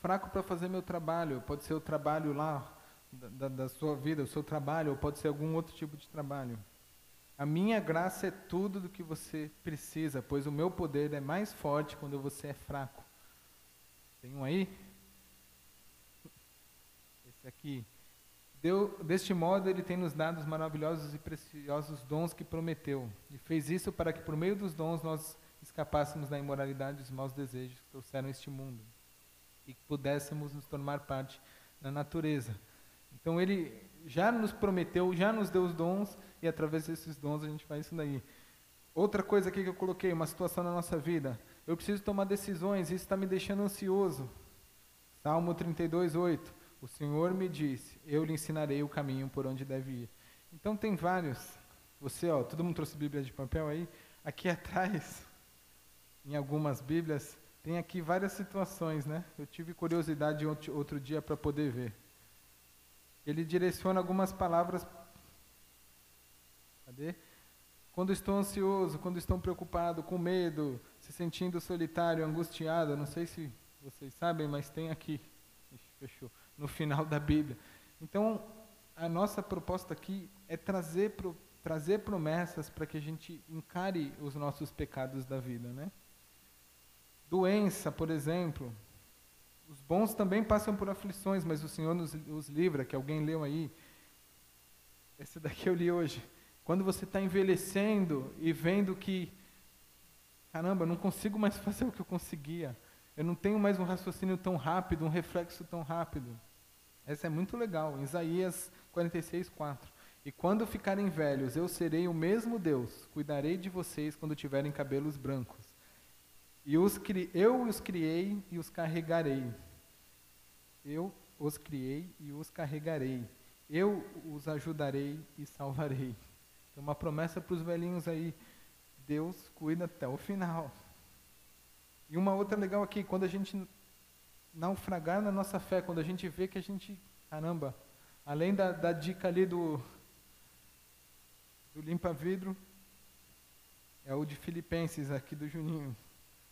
Fraco para fazer meu trabalho, pode ser o trabalho lá da, da, sua vida, o seu trabalho, ou pode ser algum outro tipo de trabalho. A minha graça é tudo do que você precisa, pois o meu poder é mais forte quando você é fraco. Tem um aí? Esse aqui. Deu, deste modo, ele tem nos dado os maravilhosos e preciosos dons que prometeu. E fez isso para que, por meio dos dons, nós escapássemos da imoralidade e dos maus desejos que trouxeram este mundo. E que pudéssemos nos tornar parte da natureza. Então, ele já nos prometeu, já nos deu os dons, e através desses dons a gente faz isso daí. Outra coisa aqui que eu coloquei, uma situação na nossa vida. Eu preciso tomar decisões, isso está me deixando ansioso. Salmo 32, 8. O Senhor me disse: Eu lhe ensinarei o caminho por onde deve ir. Então tem vários. Você, ó, todo mundo trouxe Bíblia de papel aí? Aqui atrás, em algumas Bíblias, tem aqui várias situações, né? Eu tive curiosidade outro dia para poder ver. Ele direciona algumas palavras. Cadê? Quando estou ansioso, quando estou preocupado, com medo, se sentindo solitário, angustiado, não sei se vocês sabem, mas tem aqui. Fechou no final da Bíblia. Então, a nossa proposta aqui é trazer, pro, trazer promessas para que a gente encare os nossos pecados da vida, né? Doença, por exemplo. Os bons também passam por aflições, mas o Senhor nos, os livra, que alguém leu aí. Esse daqui eu li hoje. Quando você está envelhecendo e vendo que, caramba, eu não consigo mais fazer o que eu conseguia. Eu não tenho mais um raciocínio tão rápido, um reflexo tão rápido. Essa é muito legal. Isaías 46, 4. E quando ficarem velhos, eu serei o mesmo Deus, cuidarei de vocês quando tiverem cabelos brancos. E os cri... eu os criei e os carregarei. Eu os criei e os carregarei. Eu os ajudarei e salvarei. Tem uma promessa para os velhinhos aí. Deus cuida até o final. E uma outra legal aqui, quando a gente naufragar na nossa fé, quando a gente vê que a gente, caramba, além da, da dica ali do, do limpa-vidro, é o de Filipenses aqui do Juninho.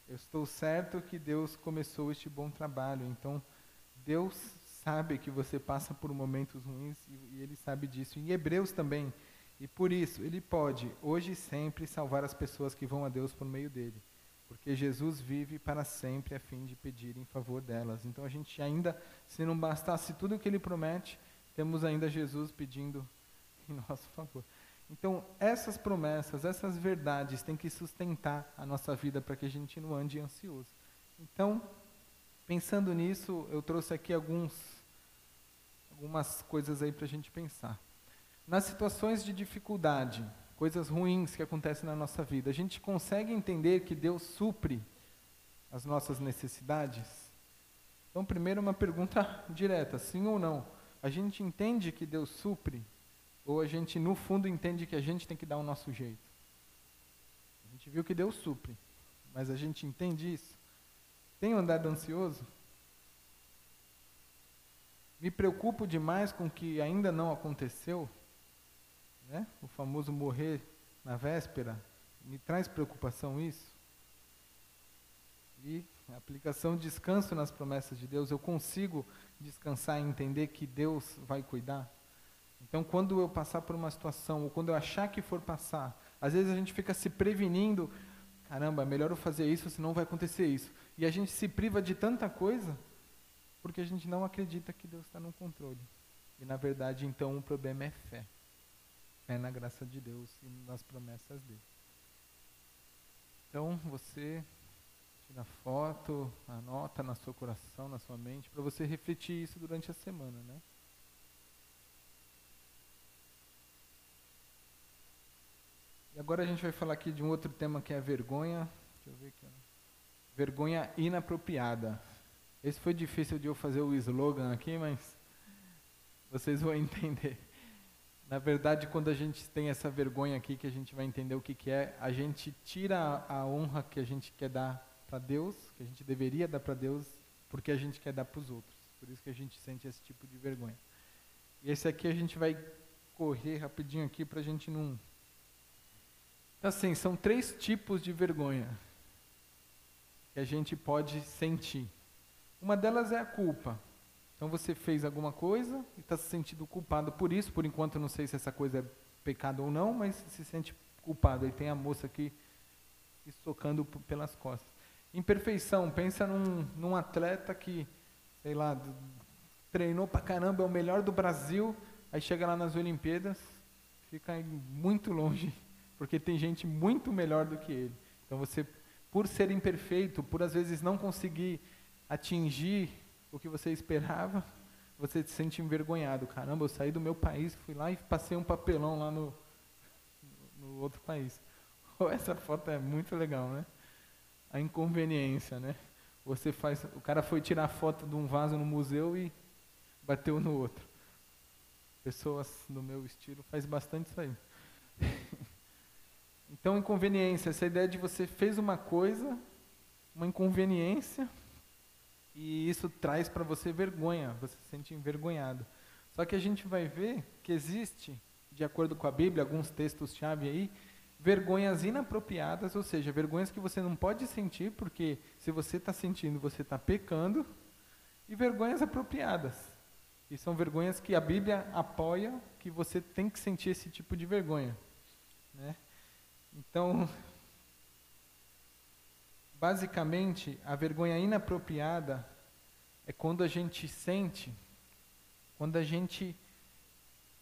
Eu estou certo que Deus começou este bom trabalho. Então, Deus sabe que você passa por momentos ruins e, e Ele sabe disso. Em Hebreus também. E por isso, Ele pode, hoje e sempre, salvar as pessoas que vão a Deus por meio dele porque Jesus vive para sempre a fim de pedir em favor delas. Então a gente ainda, se não bastasse tudo o que ele promete, temos ainda Jesus pedindo em nosso favor. Então essas promessas, essas verdades têm que sustentar a nossa vida para que a gente não ande ansioso. Então, pensando nisso, eu trouxe aqui alguns algumas coisas aí para a gente pensar. Nas situações de dificuldade, coisas ruins que acontecem na nossa vida. A gente consegue entender que Deus supre as nossas necessidades? Então, primeiro, uma pergunta direta: sim ou não? A gente entende que Deus supre? Ou a gente, no fundo, entende que a gente tem que dar o nosso jeito? A gente viu que Deus supre, mas a gente entende isso? Tenho andado ansioso? Me preocupo demais com o que ainda não aconteceu? Né? O famoso morrer na véspera. Me traz preocupação isso? E a aplicação descanso nas promessas de Deus. Eu consigo descansar e entender que Deus vai cuidar? Então, quando eu passar por uma situação, ou quando eu achar que for passar, às vezes a gente fica se prevenindo, caramba, é melhor eu fazer isso, senão vai acontecer isso. E a gente se priva de tanta coisa, porque a gente não acredita que Deus está no controle. E na verdade, então, o problema é fé. Fé na graça de Deus e nas promessas dele. Então, você tira foto, anota na seu coração, na sua mente, para você refletir isso durante a semana, né? E agora a gente vai falar aqui de um outro tema que é a vergonha. Deixa eu ver aqui. Vergonha inapropriada. Esse foi difícil de eu fazer o slogan aqui, mas vocês vão entender. Na verdade, quando a gente tem essa vergonha aqui, que a gente vai entender o que, que é, a gente tira a honra que a gente quer dar para Deus, que a gente deveria dar para Deus, porque a gente quer dar para os outros. Por isso que a gente sente esse tipo de vergonha. E esse aqui a gente vai correr rapidinho aqui para a gente não Assim, são três tipos de vergonha que a gente pode sentir. Uma delas é a culpa. Então você fez alguma coisa e está se sentindo culpado por isso. Por enquanto não sei se essa coisa é pecado ou não, mas se sente culpado. Aí tem a moça aqui socando pelas costas. Imperfeição, pensa num, num atleta que, sei lá, treinou pra caramba, é o melhor do Brasil, aí chega lá nas Olimpíadas, fica muito longe porque tem gente muito melhor do que ele. Então você, por ser imperfeito, por às vezes não conseguir atingir o que você esperava, você se sente envergonhado. Caramba, eu saí do meu país, fui lá e passei um papelão lá no, no outro país. essa foto é muito legal, né? A inconveniência, né? Você faz, o cara foi tirar foto de um vaso no museu e bateu no outro. Pessoas do meu estilo faz bastante isso aí. Então, inconveniência, essa ideia de você fez uma coisa, uma inconveniência, e isso traz para você vergonha, você se sente envergonhado. Só que a gente vai ver que existe, de acordo com a Bíblia, alguns textos-chave aí, vergonhas inapropriadas, ou seja, vergonhas que você não pode sentir, porque se você está sentindo, você está pecando, e vergonhas apropriadas. E são vergonhas que a Bíblia apoia que você tem que sentir esse tipo de vergonha. Né? Então, basicamente, a vergonha inapropriada é quando a gente sente, quando a gente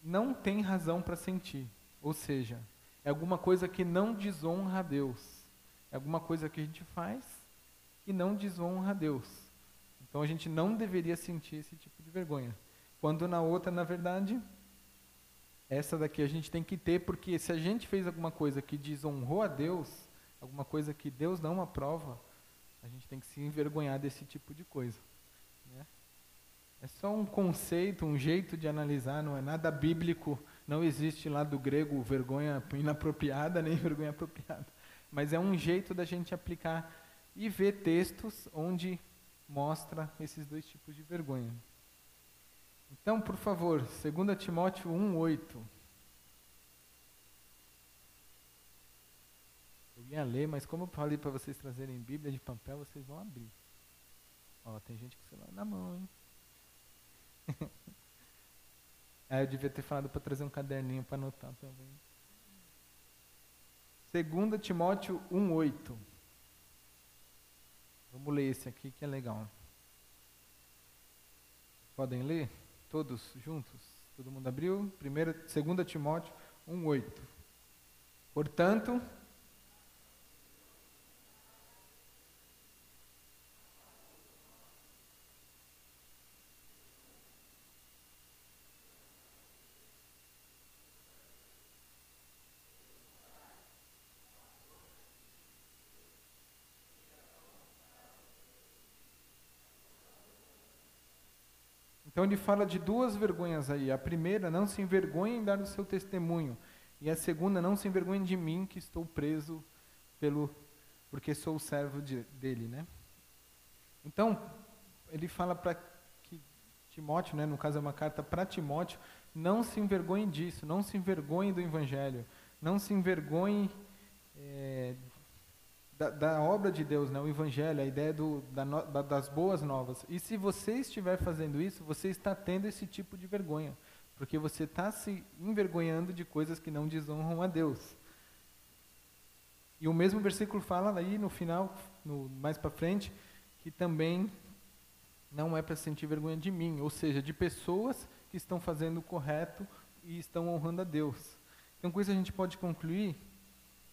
não tem razão para sentir. Ou seja, é alguma coisa que não desonra a Deus. É alguma coisa que a gente faz e não desonra a Deus. Então a gente não deveria sentir esse tipo de vergonha. Quando na outra, na verdade, essa daqui a gente tem que ter, porque se a gente fez alguma coisa que desonrou a Deus, alguma coisa que Deus não aprova, a gente tem que se envergonhar desse tipo de coisa. Né? É só um conceito, um jeito de analisar, não é nada bíblico, não existe lá do grego vergonha inapropriada nem vergonha apropriada. Mas é um jeito da gente aplicar e ver textos onde mostra esses dois tipos de vergonha. Então, por favor, 2 Timóteo 1,8. Ia ler, mas como eu falei para vocês trazerem Bíblia de papel, vocês vão abrir. Ó, tem gente com celular na mão, hein? ah, eu devia ter falado para trazer um caderninho para anotar também. 2 Timóteo 1,8. Vamos ler esse aqui que é legal. Podem ler? Todos juntos? Todo mundo abriu? 2 Timóteo 1,8. Portanto, Então ele fala de duas vergonhas aí. A primeira, não se envergonhe em dar o seu testemunho. E a segunda, não se envergonhe de mim que estou preso pelo porque sou o servo de, dele, né? Então, ele fala para que Timóteo, né, no caso é uma carta para Timóteo, não se envergonhe disso, não se envergonhe do evangelho, não se envergonhe é, da, da, obra de Deus, né? o Evangelho, a ideia do, da, da, das boas novas. E se você estiver fazendo isso, você está tendo esse tipo de vergonha, porque você está se envergonhando de coisas que não desonram a Deus. E o mesmo versículo fala aí no final, no, mais para frente, que também não é para sentir vergonha de mim, ou seja, de pessoas que estão fazendo o correto e estão honrando a Deus. Então, com isso a gente pode concluir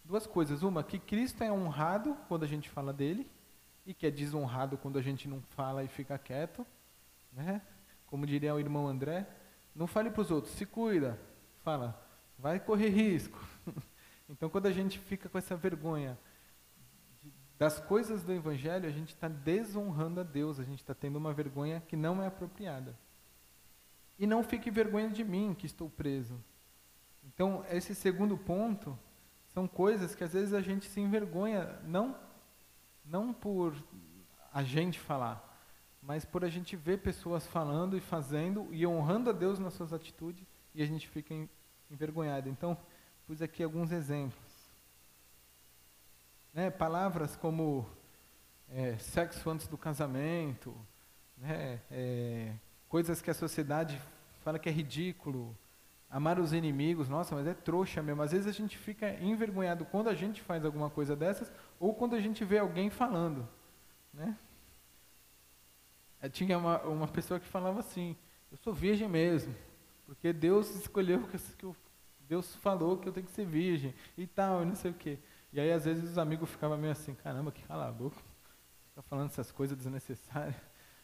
duas coisas. Uma, que Cristo é honrado quando a gente fala dele, e que é desonrado quando a gente não fala e fica quieto. Né? Como diria o irmão André, não fale para os outros, se cuida. Fala, vai correr risco. então, quando a gente fica com essa vergonha das coisas do Evangelho, a gente está desonrando a Deus, a gente está tendo uma vergonha que não é apropriada. E não fique vergonha de mim, que estou preso. Então, esse segundo ponto são coisas que às vezes a gente se envergonha, não, não por a gente falar, mas por a gente ver pessoas falando e fazendo e honrando a Deus nas suas atitudes e a gente fica envergonhado. Então, pus aqui alguns exemplos. Né, palavras como é, sexo antes do casamento, né, é, coisas que a sociedade fala que é ridículo, Amar os inimigos, nossa, mas é trouxa mesmo. Às vezes a gente fica envergonhado quando a gente faz alguma coisa dessas ou quando a gente vê alguém falando. Né? Eu tinha uma, uma pessoa que falava assim: Eu sou virgem mesmo, porque Deus escolheu que, que eu, Deus falou que eu tenho que ser virgem e tal, e não sei o quê. E aí às vezes os amigos ficavam meio assim: Caramba, que cala a boca, fica falando essas coisas desnecessárias.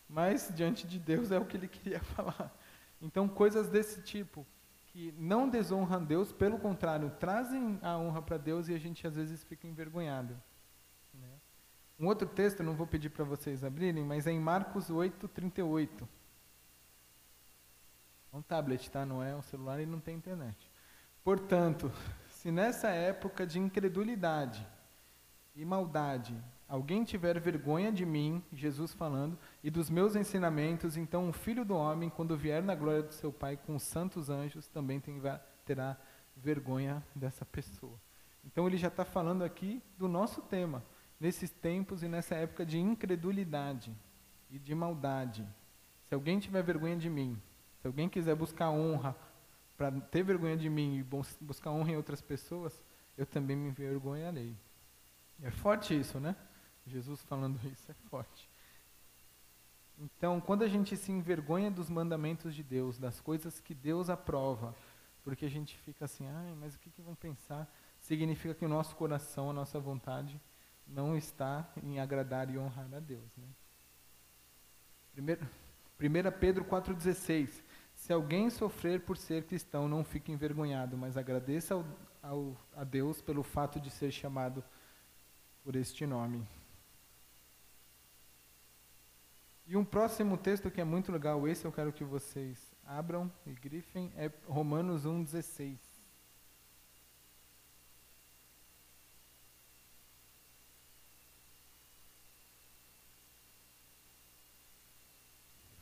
Mas diante de Deus é o que ele queria falar. Então, coisas desse tipo que não desonram Deus, pelo contrário, trazem a honra para Deus e a gente às vezes fica envergonhado. Né? Um outro texto, não vou pedir para vocês abrirem, mas é em Marcos 8, 38. É um tablet, tá? Não é um celular e não tem internet. Portanto, se nessa época de incredulidade e maldade alguém tiver vergonha de mim, Jesus falando, e dos meus ensinamentos, então o filho do homem, quando vier na glória do seu Pai com os santos anjos, também tem, terá vergonha dessa pessoa. Então ele já está falando aqui do nosso tema, nesses tempos e nessa época de incredulidade e de maldade. Se alguém tiver vergonha de mim, se alguém quiser buscar honra para ter vergonha de mim e buscar honra em outras pessoas, eu também me envergonharei. É forte isso, né? Jesus falando isso é forte. Então, quando a gente se envergonha dos mandamentos de Deus, das coisas que Deus aprova, porque a gente fica assim, ai, mas o que, que vão pensar? Significa que o nosso coração, a nossa vontade, não está em agradar e honrar a Deus. Né? Primeiro, 1 Pedro 4,16 Se alguém sofrer por ser cristão, não fique envergonhado, mas agradeça ao, ao, a Deus pelo fato de ser chamado por este nome. E um próximo texto que é muito legal, esse eu quero que vocês abram e grifem, é Romanos 1,16.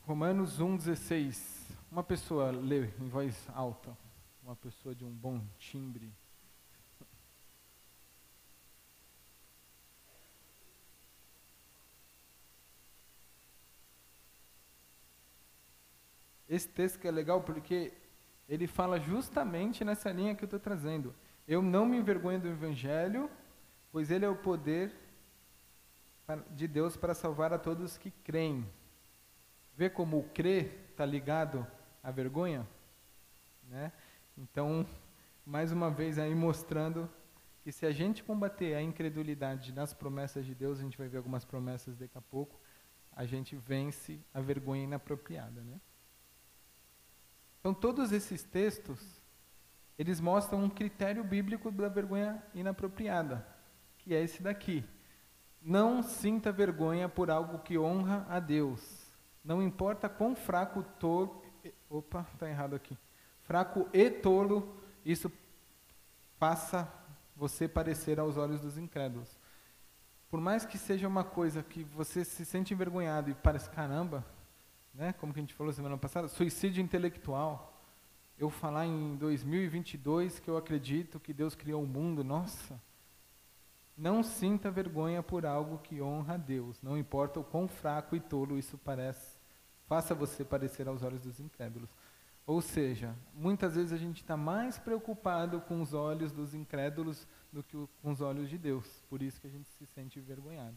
Romanos 1,16. Uma pessoa lê em voz alta, uma pessoa de um bom timbre. Esse texto que é legal porque ele fala justamente nessa linha que eu estou trazendo. Eu não me envergonho do Evangelho, pois ele é o poder de Deus para salvar a todos que creem. Vê como o crer está ligado à vergonha? Né? Então, mais uma vez aí mostrando que se a gente combater a incredulidade nas promessas de Deus, a gente vai ver algumas promessas daqui a pouco, a gente vence a vergonha inapropriada, né? Então, todos esses textos, eles mostram um critério bíblico da vergonha inapropriada, que é esse daqui. Não sinta vergonha por algo que honra a Deus. Não importa quão fraco, tolo. Opa, está errado aqui. Fraco e tolo, isso faça você parecer aos olhos dos incrédulos. Por mais que seja uma coisa que você se sente envergonhado e parece, caramba, né, como que a gente falou semana passada, suicídio intelectual. Eu falar em 2022 que eu acredito que Deus criou o mundo, nossa. Não sinta vergonha por algo que honra a Deus, não importa o quão fraco e tolo isso parece, faça você parecer aos olhos dos incrédulos. Ou seja, muitas vezes a gente está mais preocupado com os olhos dos incrédulos do que com os olhos de Deus. Por isso que a gente se sente envergonhado.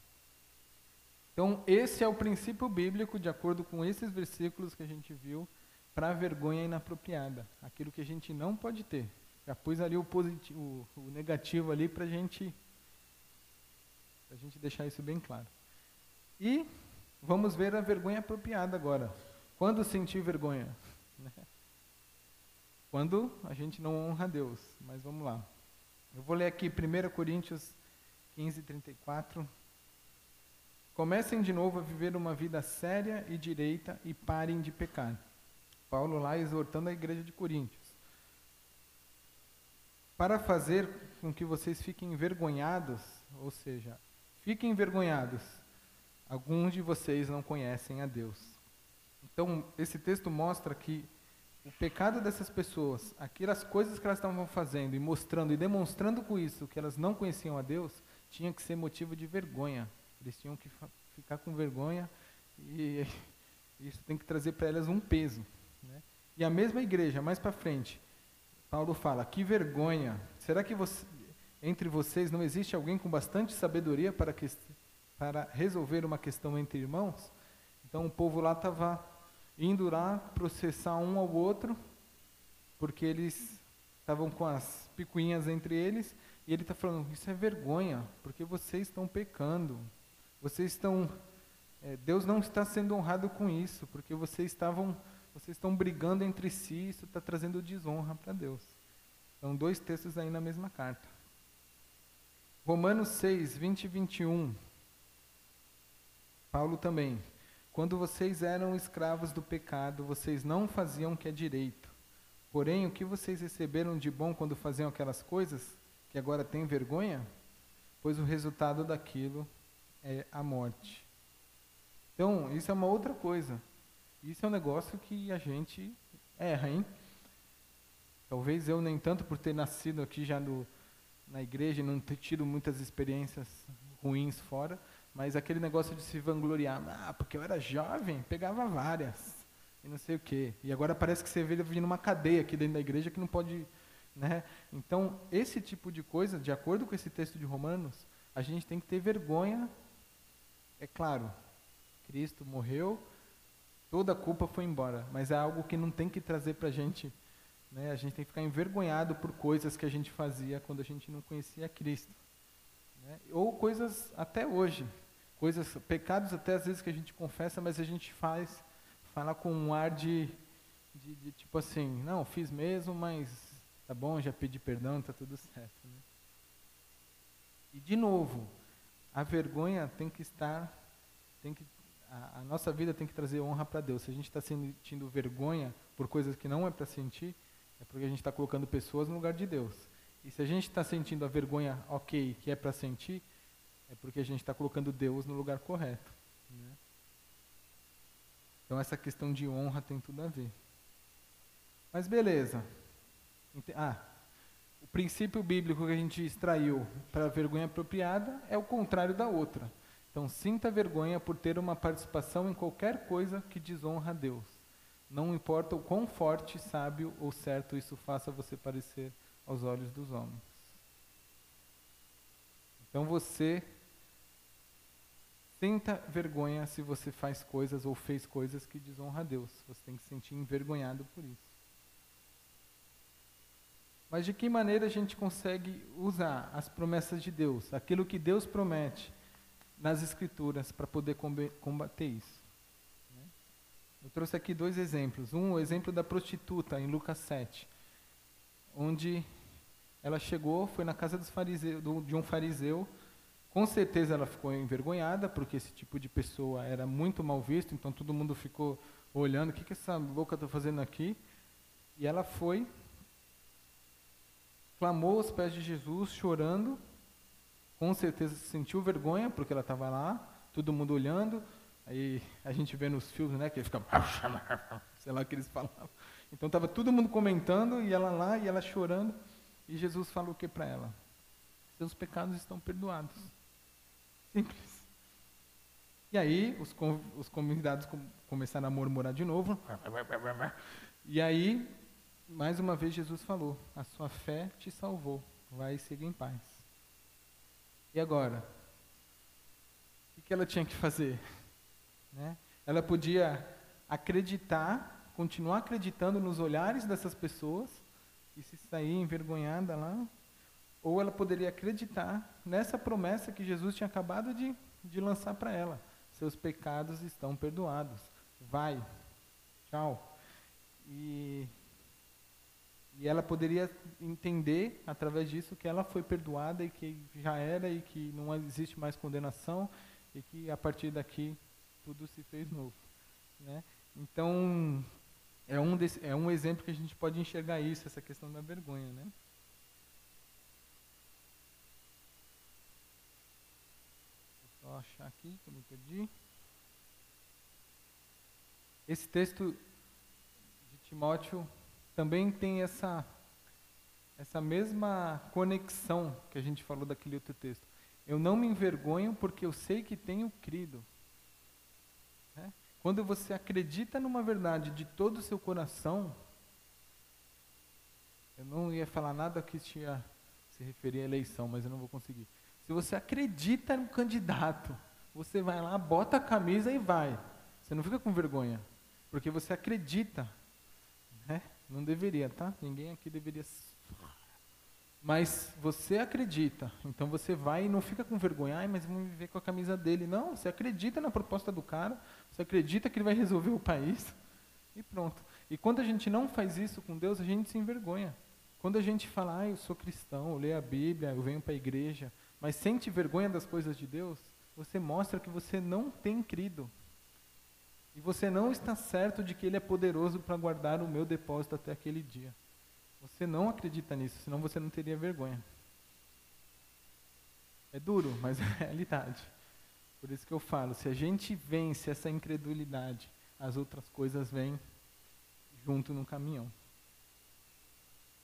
Então, esse é o princípio bíblico, de acordo com esses versículos que a gente viu, para a vergonha inapropriada. Aquilo que a gente não pode ter. Já pus ali o, positivo, o negativo ali para gente, a gente deixar isso bem claro. E vamos ver a vergonha apropriada agora. Quando sentir vergonha? Quando a gente não honra a Deus. Mas vamos lá. Eu vou ler aqui 1 Coríntios 15, 34. Comecem de novo a viver uma vida séria e direita e parem de pecar. Paulo lá exortando a igreja de Coríntios. Para fazer com que vocês fiquem envergonhados, ou seja, fiquem envergonhados, alguns de vocês não conhecem a Deus. Então, esse texto mostra que o pecado dessas pessoas, aquelas coisas que elas estavam fazendo e mostrando e demonstrando com isso que elas não conheciam a Deus, tinha que ser motivo de vergonha. Eles tinham que ficar com vergonha e isso tem que trazer para elas um peso. Né? E a mesma igreja, mais para frente, Paulo fala: que vergonha! Será que você, entre vocês não existe alguém com bastante sabedoria para, que, para resolver uma questão entre irmãos? Então o povo lá estava indo lá processar um ao outro, porque eles estavam com as picuinhas entre eles, e ele está falando: Isso é vergonha, porque vocês estão pecando, vocês estão. É, Deus não está sendo honrado com isso, porque vocês estavam. Vocês estão brigando entre si, isso está trazendo desonra para Deus. São dois textos aí na mesma carta. Romanos 6, 20 e 21. Paulo também. Quando vocês eram escravos do pecado, vocês não faziam o que é direito. Porém, o que vocês receberam de bom quando faziam aquelas coisas, que agora têm vergonha? Pois o resultado daquilo é a morte. Então, isso é uma outra coisa. Isso é um negócio que a gente erra, hein? Talvez eu nem tanto por ter nascido aqui já no, na igreja e não ter tido muitas experiências ruins fora, mas aquele negócio de se vangloriar, ah, porque eu era jovem, pegava várias, e não sei o quê. E agora parece que você vê vindo uma cadeia aqui dentro da igreja que não pode. Né? Então, esse tipo de coisa, de acordo com esse texto de Romanos, a gente tem que ter vergonha. É claro, Cristo morreu, toda a culpa foi embora, mas é algo que não tem que trazer para a gente. Né? A gente tem que ficar envergonhado por coisas que a gente fazia quando a gente não conhecia Cristo. Né? Ou coisas até hoje, coisas, pecados até às vezes que a gente confessa, mas a gente faz, fala com um ar de, de, de tipo assim, não, fiz mesmo, mas tá bom, já pedi perdão, tá tudo certo. Né? E de novo, a vergonha tem que estar, tem que, a, a nossa vida tem que trazer honra para Deus. Se a gente está sentindo vergonha por coisas que não é para sentir, é porque a gente está colocando pessoas no lugar de Deus. E se a gente está sentindo a vergonha, ok, que é para sentir, é porque a gente está colocando Deus no lugar correto. Né? Então essa questão de honra tem tudo a ver. Mas beleza. Ah, princípio bíblico que a gente extraiu para a vergonha apropriada é o contrário da outra. Então sinta vergonha por ter uma participação em qualquer coisa que desonra a Deus. Não importa o quão forte, sábio ou certo isso faça você parecer aos olhos dos homens. Então você sinta vergonha se você faz coisas ou fez coisas que desonra a Deus. Você tem que se sentir envergonhado por isso. Mas de que maneira a gente consegue usar as promessas de Deus, aquilo que Deus promete nas Escrituras, para poder combater isso? Né? Eu trouxe aqui dois exemplos. Um, o exemplo da prostituta, em Lucas 7, onde ela chegou, foi na casa do, de um fariseu Com certeza ela ficou envergonhada, porque esse tipo de pessoa era muito mal visto, então todo mundo ficou olhando, o que, que essa louca está fazendo aqui? E ela foi, clamou aos pés de Jesus, chorando, com certeza sentiu vergonha, porque ela estava lá, todo mundo olhando, aí a gente vê nos filmes, né, que ele fica, sei lá o que eles falavam. Então estava todo mundo comentando, e ela lá, e ela chorando, e Jesus falou o que para ela? Seus pecados estão perdoados. Simples. E aí os, os convidados começaram a murmurar de novo. E aí, mais uma vez, Jesus falou: A sua fé te salvou. Vai seguir em paz. E agora? O que ela tinha que fazer? Né? Ela podia acreditar, continuar acreditando nos olhares dessas pessoas e se sair envergonhada lá, ou ela poderia acreditar nessa promessa que Jesus tinha acabado de, de lançar para ela: seus pecados estão perdoados. Vai, tchau. E, e ela poderia entender através disso que ela foi perdoada e que já era e que não existe mais condenação e que a partir daqui tudo se fez novo. Né? Então, é um, desse, é um exemplo que a gente pode enxergar isso, essa questão da vergonha. Né? Vou só achar aqui que eu me perdi. Esse texto de Timóteo também tem essa, essa mesma conexão que a gente falou daquele outro texto. Eu não me envergonho porque eu sei que tenho crido. Né? Quando você acredita numa verdade de todo o seu coração, eu não ia falar nada que tinha se referir à eleição, mas eu não vou conseguir. Se você acredita no candidato, você vai lá, bota a camisa e vai. Você não fica com vergonha, porque você acredita. Né? Não deveria, tá? Ninguém aqui deveria. Mas você acredita, então você vai e não fica com vergonha, Ai, mas vamos viver com a camisa dele. Não, você acredita na proposta do cara, você acredita que ele vai resolver o país e pronto. E quando a gente não faz isso com Deus, a gente se envergonha. Quando a gente fala, ah, eu sou cristão, eu leio a Bíblia, eu venho para a igreja, mas sente vergonha das coisas de Deus, você mostra que você não tem crido. E você não está certo de que Ele é poderoso para guardar o meu depósito até aquele dia. Você não acredita nisso, senão você não teria vergonha. É duro, mas é a realidade. Por isso que eu falo, se a gente vence essa incredulidade, as outras coisas vêm junto no caminhão.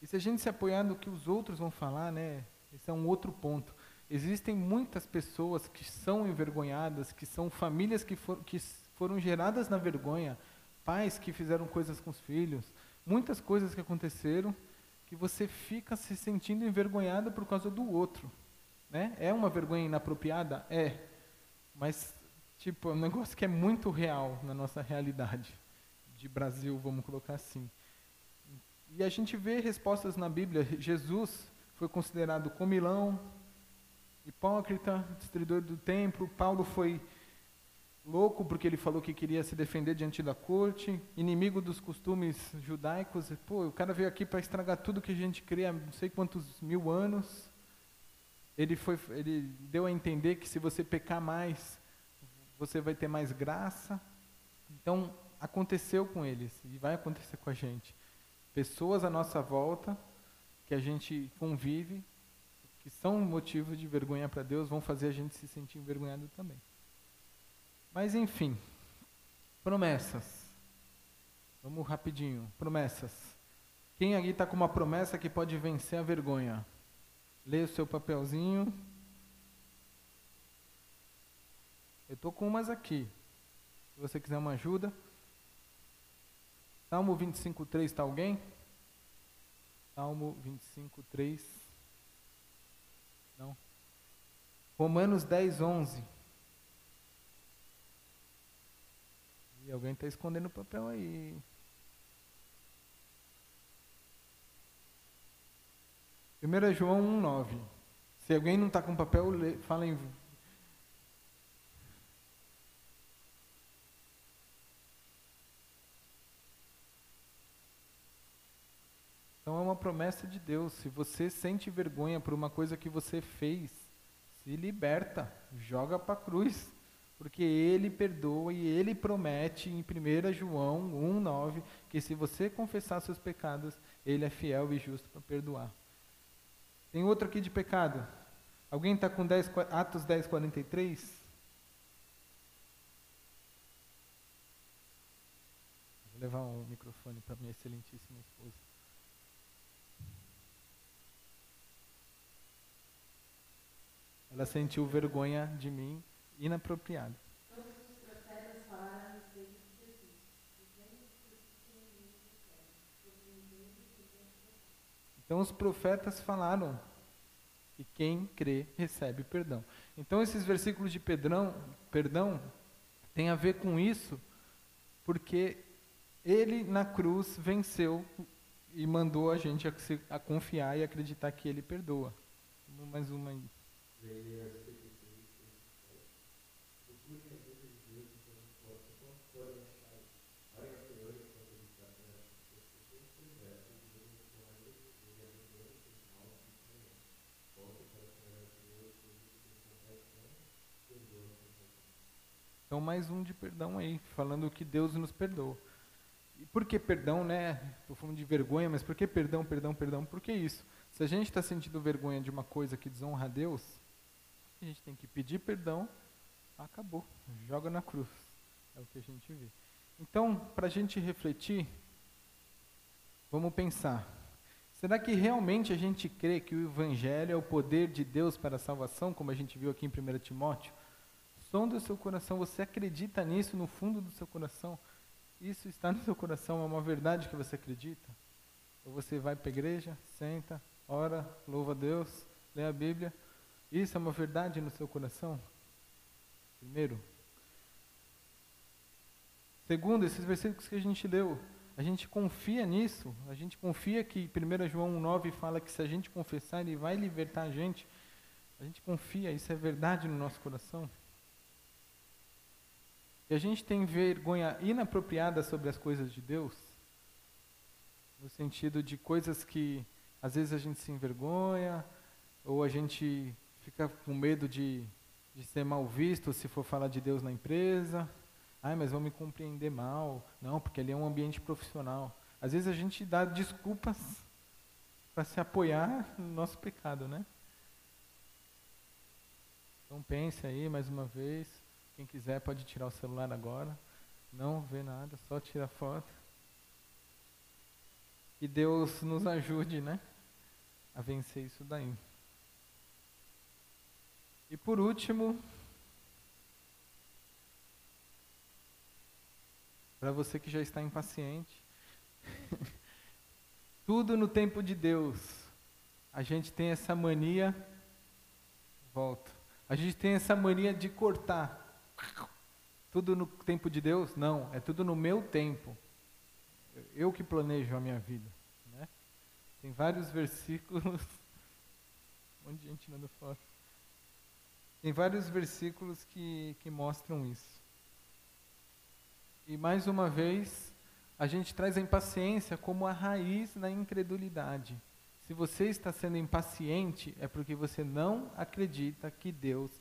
E se a gente se apoiar no que os outros vão falar, né? Esse é um outro ponto. Existem muitas pessoas que são envergonhadas, que são famílias que, for, que foram geradas na vergonha, pais que fizeram coisas com os filhos, muitas coisas que aconteceram que você fica se sentindo envergonhado por causa do outro. Né? É uma vergonha inapropriada? É. Mas, tipo, é um negócio que é muito real na nossa realidade de Brasil, vamos colocar assim. E a gente vê respostas na Bíblia. Jesus foi considerado comilão, hipócrita, destruidor do templo. Paulo foi louco porque ele falou que queria se defender diante da corte, inimigo dos costumes judaicos. Pô, o cara veio aqui para estragar tudo que a gente cria há não sei quantos mil anos. Ele, foi, ele deu a entender que se você pecar mais, você vai ter mais graça. Então, aconteceu com eles e vai acontecer com a gente. Pessoas à nossa volta que a gente convive que são motivo de vergonha para Deus, vão fazer a gente se sentir envergonhado também. Mas enfim, promessas. Vamos rapidinho. Promessas. Quem aqui está com uma promessa que pode vencer a vergonha? Lê o seu papelzinho. Eu estou com umas aqui. Se você quiser uma ajuda. Salmo 25,3 está alguém? Salmo 25,3. Não. Romanos 10, 11. E alguém está escondendo o papel aí. Primeiro é João 1, 9. Se alguém não está com papel, fala em Então é uma promessa de Deus. Se você sente vergonha por uma coisa que você fez, se liberta, joga para a cruz, porque ele perdoa e ele promete em 1 João 1,9 que se você confessar seus pecados, ele é fiel e justo para perdoar. Tem outro aqui de pecado. Alguém está com 10, Atos 10, 43? Vou levar um microfone para minha excelentíssima esposa. Ela sentiu vergonha de mim inapropriada. Então os profetas falaram que quem crê recebe perdão. Então esses versículos de pedrão, perdão tem a ver com isso, porque ele na cruz venceu e mandou a gente a, a confiar e acreditar que ele perdoa. Mais uma aí. Então, mais um de perdão aí, falando que Deus nos perdoa. E por que perdão, né? Estou falando de vergonha, mas por que perdão, perdão, perdão? Por que isso? Se a gente está sentindo vergonha de uma coisa que desonra a Deus, a gente tem que pedir perdão, acabou, joga na cruz. É o que a gente vê. Então, para a gente refletir, vamos pensar: será que realmente a gente crê que o Evangelho é o poder de Deus para a salvação, como a gente viu aqui em 1 Timóteo? Do seu coração, você acredita nisso no fundo do seu coração? Isso está no seu coração, é uma verdade que você acredita? Ou você vai para a igreja, senta, ora, louva a Deus, lê a Bíblia? Isso é uma verdade no seu coração? Primeiro. Segundo, esses versículos que a gente leu, a gente confia nisso, a gente confia que 1 João 9 fala que se a gente confessar, ele vai libertar a gente. A gente confia, isso é verdade no nosso coração. E a gente tem vergonha inapropriada sobre as coisas de Deus, no sentido de coisas que às vezes a gente se envergonha, ou a gente fica com medo de, de ser mal visto se for falar de Deus na empresa. Ai, mas vão me compreender mal. Não, porque ali é um ambiente profissional. Às vezes a gente dá desculpas para se apoiar no nosso pecado, né? Então pense aí mais uma vez. Quem quiser pode tirar o celular agora. Não vê nada, só tira foto. E Deus nos ajude, né? A vencer isso daí. E por último, para você que já está impaciente, tudo no tempo de Deus. A gente tem essa mania, volto. A gente tem essa mania de cortar. Tudo no tempo de Deus? Não, é tudo no meu tempo. Eu que planejo a minha vida. Né? Tem vários versículos. Um monte de gente tirando foto. Tem vários versículos que, que mostram isso. E mais uma vez, a gente traz a impaciência como a raiz na incredulidade. Se você está sendo impaciente, é porque você não acredita que Deus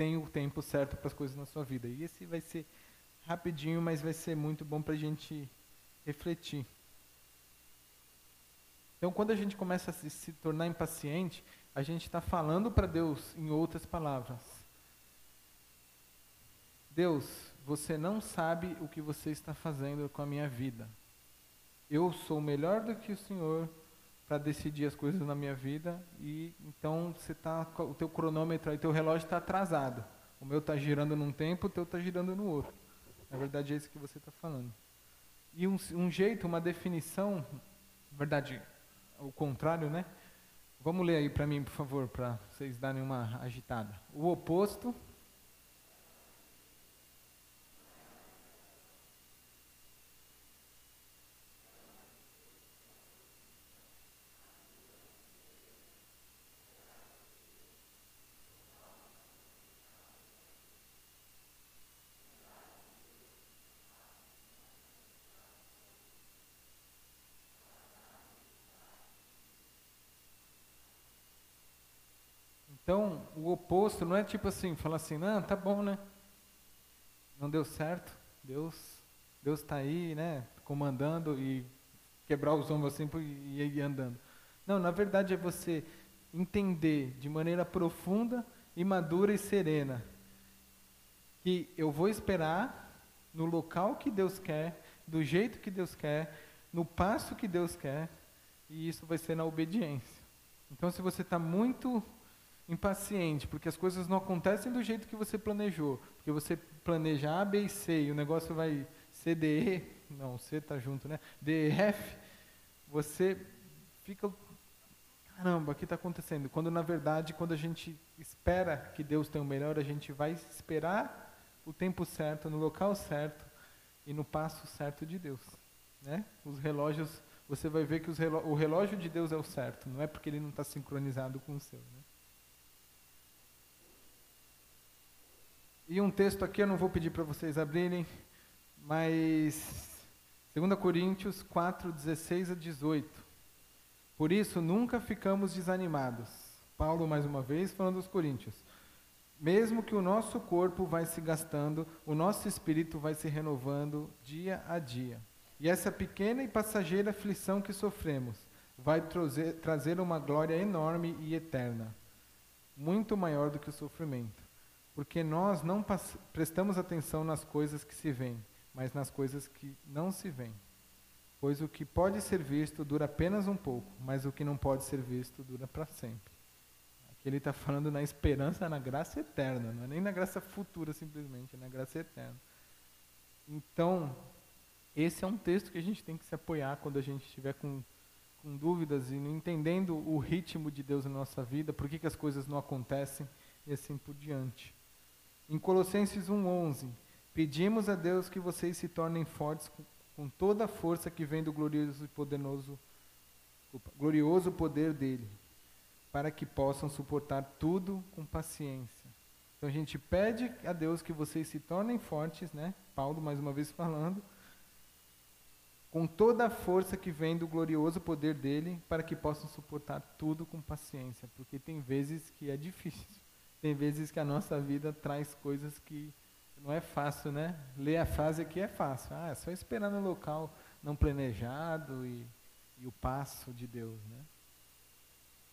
tem o tempo certo para as coisas na sua vida. E esse vai ser rapidinho, mas vai ser muito bom para a gente refletir. Então, quando a gente começa a se, tornar impaciente, a gente está falando para Deus em outras palavras. Deus, você não sabe o que você está fazendo com a minha vida. Eu sou melhor do que o Senhor, para decidir as coisas na minha vida e então você tá o teu cronômetro, o teu relógio está atrasado. O meu está girando num tempo, o teu está girando no outro. Na verdade é isso que você está falando. E um, um jeito, uma definição, na verdade, o contrário, né? Vamos ler aí para mim, por favor, para vocês darem uma agitada. O oposto o oposto não é tipo assim, falar assim, não, tá bom, né? Não deu certo, Deus, Deus está aí, né? Comandando e quebrar os ombros assim e ir andando. Não, na verdade é você entender de maneira profunda madura e serena que eu vou esperar no local que Deus quer, do jeito que Deus quer, no passo que Deus quer, e isso vai ser na obediência. Então, se você está muito impaciente, porque as coisas não acontecem do jeito que você planejou, porque você planeja A, B e C, e o negócio vai C, D, E, não, C está junto, né? D, E, F, você fica, caramba, o que está acontecendo? Quando, na verdade, quando a gente espera que Deus tenha o melhor, a gente vai esperar o tempo certo, no local certo e no passo certo de Deus. Né? Os relógios, você vai ver que reló o relógio de Deus é o certo, não é porque ele não está sincronizado com o seu. Né? E um texto aqui, eu não vou pedir para vocês abrirem, mas 2 Coríntios 4, 16 a 18. Por isso, nunca ficamos desanimados. Paulo, mais uma vez, falando aos Coríntios. Mesmo que o nosso corpo vai se gastando, o nosso espírito vai se renovando dia a dia. E essa pequena e passageira aflição que sofremos vai trazer, trazer uma glória enorme e eterna, muito maior do que o sofrimento. Porque nós não prestamos atenção nas coisas que se veem, mas nas coisas que não se veem. Pois o que pode ser visto dura apenas um pouco, mas o que não pode ser visto dura para sempre que ele está falando na esperança, na graça eterna, não é nem na graça futura simplesmente, é na graça eterna. Então, esse é um texto que a gente tem que se apoiar quando a gente estiver com, com dúvidas e não entendendo o ritmo de Deus na nossa vida, por que, que as coisas não acontecem e assim por diante. Em Colossenses 1,11, pedimos a Deus que vocês se tornem fortes com, toda a força que vem do glorioso e poderoso, glorioso poder dele para que possam suportar tudo com paciência. Então a gente pede a Deus que vocês se tornem fortes, né? Paulo mais uma vez falando, com toda a força que vem do glorioso poder dele, para que possam suportar tudo com paciência, porque tem vezes que é difícil. Tem vezes que a nossa vida traz coisas que não é fácil, né? Ler a frase aqui é fácil. Ah, é só esperar no local não planejado e, e o passo de Deus, né?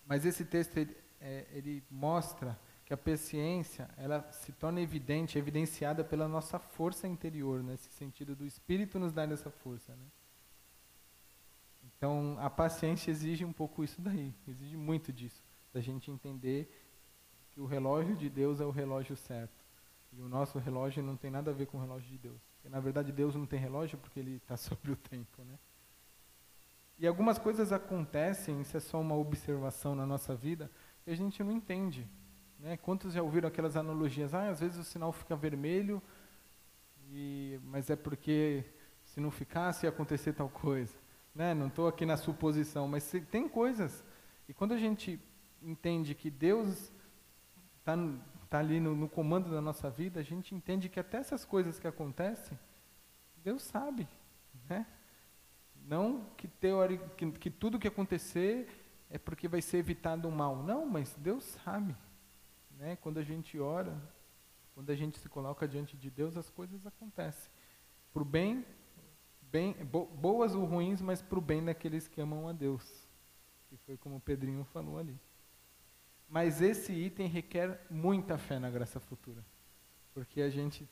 Mas esse texto ele, é, ele mostra que a paciência ela se torna evidente, evidenciada pela nossa força interior, nesse sentido do Espírito nos dar essa força. Né? Então, a paciência exige um pouco isso daí, exige muito disso, da gente entender que o relógio de Deus é o relógio certo. E o nosso relógio não tem nada a ver com o relógio de Deus. Porque, na verdade, Deus não tem relógio porque ele está sobre o tempo. Né? E algumas coisas acontecem, isso é só uma observação na nossa vida, e a gente não entende. Né? Quantos já ouviram aquelas analogias? Ah, às vezes o sinal fica vermelho, e, mas é porque se não ficasse ia acontecer tal coisa. Né? Não estou aqui na suposição, mas tem coisas. E quando a gente entende que Deus está tá ali no, no comando da nossa vida, a gente entende que até essas coisas que acontecem, Deus sabe. Né? Não que, teori, que, que tudo que acontecer é porque vai ser evitado o mal. Não, mas Deus sabe. Né? Quando a gente ora, quando a gente se coloca diante de Deus, as coisas acontecem. Para o bem, bem bo, boas ou ruins, mas para o bem daqueles que amam a Deus. Que foi como o Pedrinho falou ali. Mas esse item requer muita fé na graça futura. Porque a gente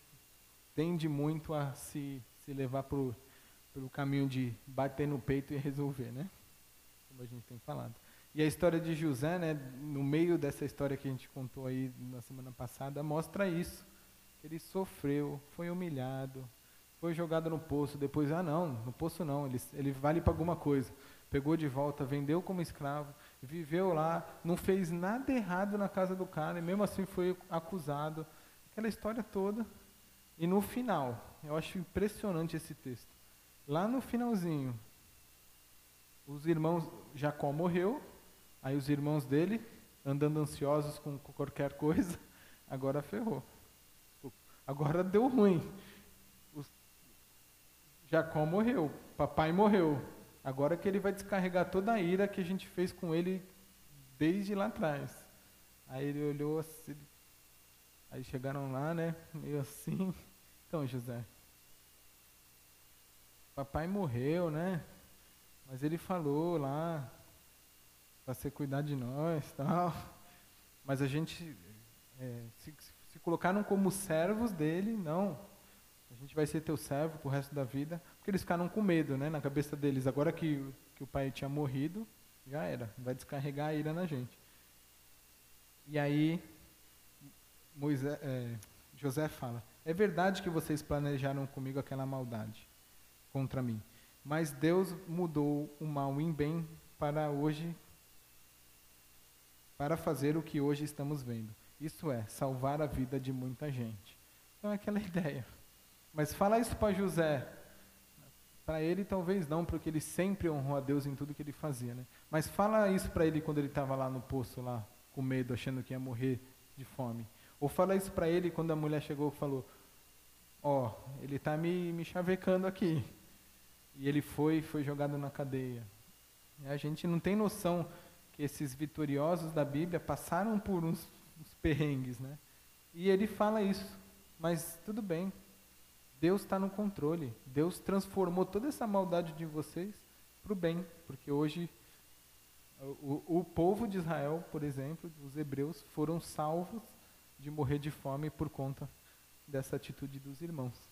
tende muito a se, se levar para o pelo caminho de bater no peito e resolver, né? Como a gente tem falado. E a história de José, né, no meio dessa história que a gente contou aí na semana passada, mostra isso. Ele sofreu, foi humilhado, foi jogado no poço, depois, ah não, no poço não, ele, ele vale para alguma coisa. Pegou de volta, vendeu como escravo, viveu lá, não fez nada errado na casa do cara, e mesmo assim foi acusado. Aquela história toda. E no final, eu acho impressionante esse texto. Lá no finalzinho, os irmãos, Jacó morreu, aí os irmãos dele, andando ansiosos com, qualquer coisa, agora ferrou. Agora deu ruim. Jacó morreu, papai morreu. Agora que ele vai descarregar toda a ira que a gente fez com ele desde lá atrás. Aí ele olhou assim, aí chegaram lá, né, meio assim. Então, José, papai morreu, né? Mas ele falou lá para você cuidar de nós, tal. Mas a gente é, se, se colocaram como servos dele, não. A gente vai ser teu servo pro resto da vida, porque eles ficaram com medo, né, na cabeça deles. Agora que que o pai tinha morrido, já era, vai descarregar a ira na gente. E aí Moisés, é, José fala: É verdade que vocês planejaram comigo aquela maldade contra mim, mas Deus mudou o mal em bem para hoje, para fazer o que hoje estamos vendo. Isso é, salvar a vida de muita gente. Então é aquela ideia. Mas fala isso para José. Para ele talvez não, porque ele sempre honrou a Deus em tudo que ele fazia, né? Mas fala isso para ele quando ele estava lá no poço lá, com medo, achando que ia morrer de fome. Ou fala isso para ele quando a mulher chegou e falou: Ó, oh, ele está me, me chavecando aqui. E ele foi, foi jogado na cadeia. E a gente não tem noção que esses vitoriosos da Bíblia passaram por uns, uns perrengues, né? E ele fala isso, mas tudo bem. Deus está no controle. Deus transformou toda essa maldade de vocês para o bem, porque hoje o, o povo de Israel, por exemplo, os hebreus, foram salvos de morrer de fome por conta dessa atitude dos irmãos.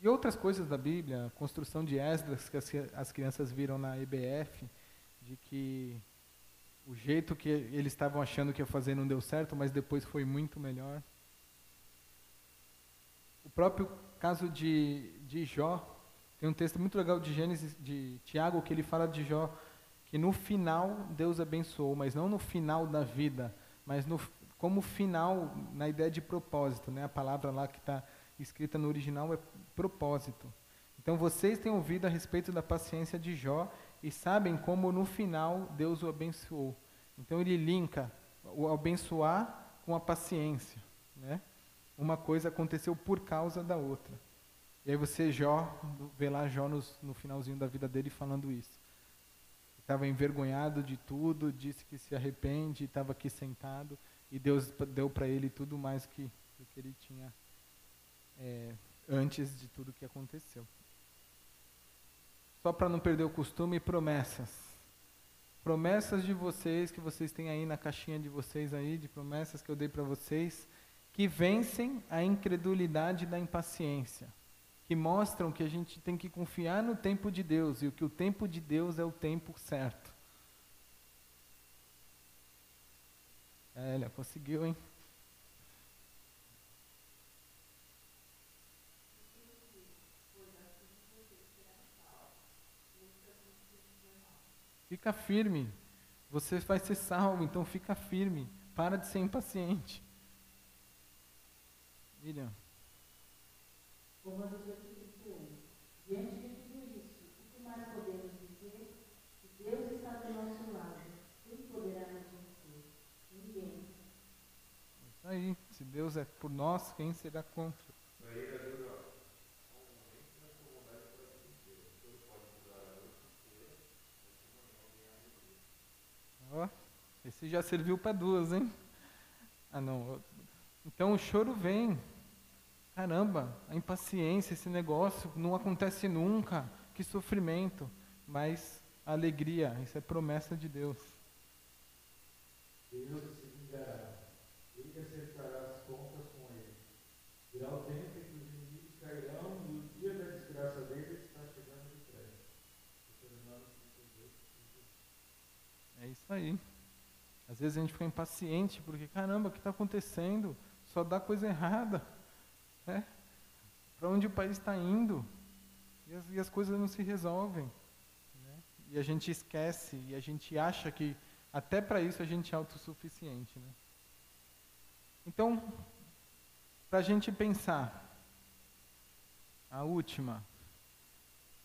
E outras coisas da Bíblia, a construção de Esdras, que as, as crianças viram na EBF, de que o jeito que eles estavam achando que ia fazer não deu certo, mas depois foi muito melhor. O próprio caso de, de Jó, tem um texto muito legal de Gênesis, de Tiago, que ele fala de Jó, que no final Deus abençoou, mas não no final da vida, mas no, como final, na ideia de propósito, né? A palavra lá que está escrita no original é propósito. Então vocês têm ouvido a respeito da paciência de Jó e sabem como no final Deus o abençoou. Então ele linka o abençoar com a paciência, né? Uma coisa aconteceu por causa da outra. E aí você Jó, vê lá Jó nos, no finalzinho da vida dele falando isso. Estava envergonhado de tudo, disse que se arrepende, estava aqui sentado e Deus deu para ele tudo mais que, que ele tinha é, antes de tudo que aconteceu. Só para não perder o costume, promessas. Promessas de vocês, que vocês têm aí na caixinha de vocês aí, de promessas que eu dei para vocês, que vencem a incredulidade da impaciência, que mostram que a gente tem que confiar no tempo de Deus e que o tempo de Deus é o tempo certo. É, ele conseguiu, hein? Fica firme. Você vai ser salvo, então fica firme. Para de ser impaciente. William. Romanos 8, 1. Diante de tudo isso, o que mais podemos dizer? Que Deus está do nosso lado. Quem poderá nos vencer? Ninguém. Isso aí. Se Deus é por nós, quem será contra? Ó, esse já serviu para duas, hein? Ah, não. Então o choro vem. Caramba, a impaciência, esse negócio não acontece nunca. Que sofrimento. Mas alegria, isso é promessa de Deus. Deus se vingará. Ele acertará as contas com ele. Virá o tempo em que os inimigos cairão e o dia da desgraça deles está chegando depressa. É isso aí. Às vezes a gente fica impaciente porque, caramba, o que está acontecendo? Só dá coisa errada. Né? Para onde o país está indo? E as, e as, coisas não se resolvem. Né? E a gente esquece, e a gente acha que até para isso a gente é autossuficiente. Né? Então, para a gente pensar, a última.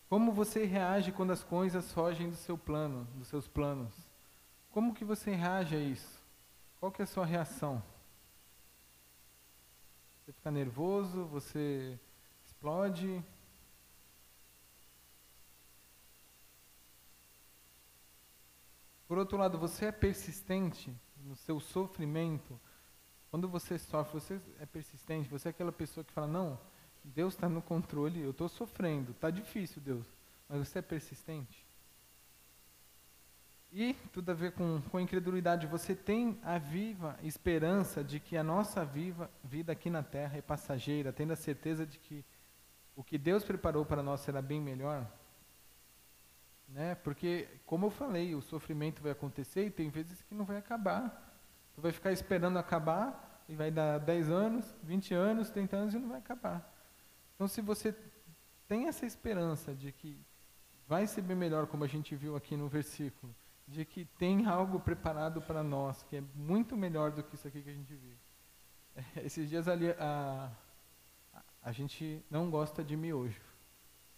Como você reage quando as coisas fogem do seu plano, dos seus planos? Como que você reage a isso? Qual que é a sua reação? Você fica nervoso, você explode. Por outro lado, você é persistente no seu sofrimento, quando você sofre, você é persistente, você é aquela pessoa que fala, não, Deus está no controle, eu estou sofrendo, está difícil, Deus, mas você é persistente. E tudo a ver com, com incredulidade, você tem a viva esperança de que a nossa viva vida aqui na terra é passageira, tendo a certeza de que o que Deus preparou para nós será bem melhor? Né? Porque, como eu falei, o sofrimento vai acontecer e tem vezes que não vai acabar. Tu vai ficar esperando acabar e vai dar 10 anos, 20 anos, 30 anos e não vai acabar. Então, se você tem essa esperança de que vai ser bem melhor, como a gente viu aqui no versículo, de que tem algo preparado para nós, que é muito melhor do que isso aqui que a gente vive. Esses dias ali, a, a gente não gosta de miojo.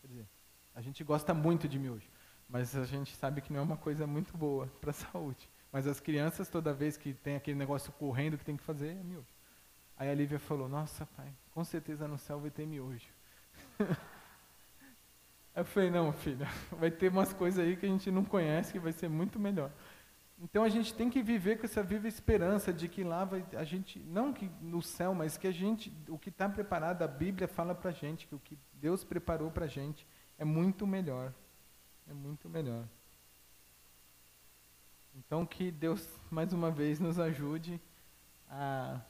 Quer dizer, a gente gosta muito de miojo, mas a gente sabe que não é uma coisa muito boa para a saúde. Mas as crianças, toda vez que tem aquele negócio correndo que tem que fazer, é miojo. Aí a Lívia falou, nossa pai, com certeza no céu vai ter miojo. eu falei, não, filha, vai ter umas coisas aí que a gente não conhece que vai ser muito melhor. Então a gente tem que viver com essa viva esperança de que lá vai, a gente, não que no céu, mas que a gente, o que está preparado, a Bíblia fala para a gente, que o que Deus preparou para a gente é muito melhor. É muito melhor. Então que Deus, mais uma vez, nos ajude a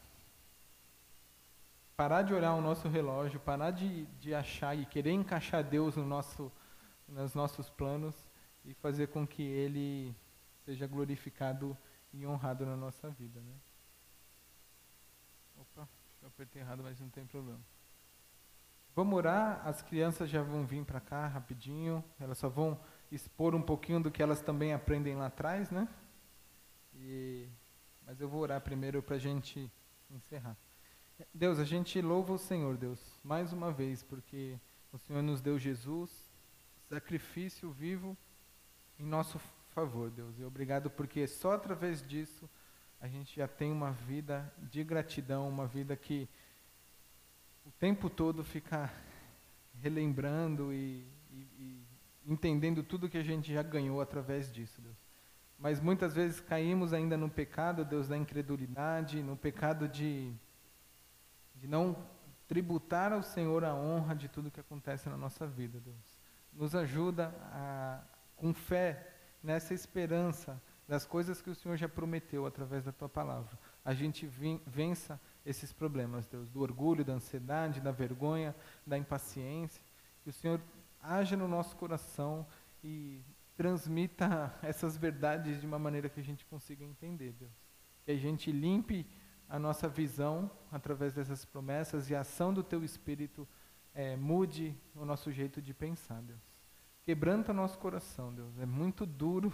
parar de olhar o nosso relógio, parar de, de achar e querer encaixar Deus no nosso, nos nossos planos e fazer com que Ele seja glorificado e honrado na nossa vida. Né? Opa, eu apertei errado, mas não tem problema. Vamos orar, as crianças já vão vir para cá rapidinho, elas só vão expor um pouquinho do que elas também aprendem lá atrás, né? E, mas eu vou orar primeiro para a gente encerrar. Deus, a gente louva o Senhor, Deus, mais uma vez, porque o Senhor nos deu Jesus, sacrifício vivo em nosso favor, Deus. E obrigado porque só através disso a gente já tem uma vida de gratidão, uma vida que o tempo todo fica relembrando e, e, e entendendo tudo que a gente já ganhou através disso, Deus. Mas muitas vezes caímos ainda no pecado, Deus, da incredulidade, no pecado de, de não tributar ao Senhor a honra de tudo que acontece na nossa vida, Deus. Nos ajuda a, com fé nessa esperança das coisas que o Senhor já prometeu através da tua palavra. A gente vença esses problemas, Deus, do orgulho, da ansiedade, da vergonha, da impaciência. Que o Senhor haja no nosso coração e transmita essas verdades de uma maneira que a gente consiga entender, Deus. Que a gente limpe a nossa visão através dessas promessas e a ação do Teu Espírito é, mude o nosso jeito de pensar, Deus. Quebranta o nosso coração, Deus. É muito duro,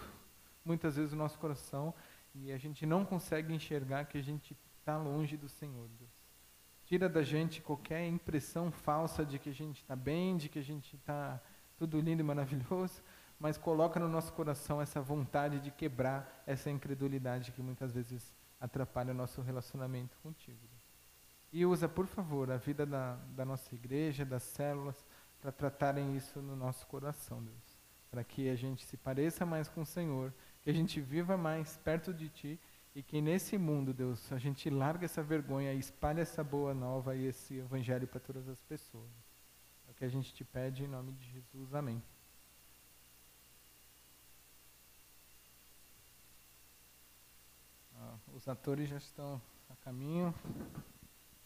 muitas vezes, o nosso coração e a gente não consegue enxergar que a gente está longe do Senhor, Deus. Tira da gente qualquer impressão falsa de que a gente está bem, de que a gente está tudo lindo e maravilhoso, mas coloca no nosso coração essa vontade de quebrar essa incredulidade que muitas vezes atrapalha o nosso relacionamento contigo. E usa, por favor, a vida da, da nossa igreja, das células, para tratarem isso no nosso coração, Deus. Para que a gente se pareça mais com o Senhor, que a gente viva mais perto de Ti e que nesse mundo, Deus, a gente larga essa vergonha e espalhe essa boa nova e esse evangelho para todas as pessoas. É o que a gente te pede em nome de Jesus. Amém. Ah, os atores já estão a caminho.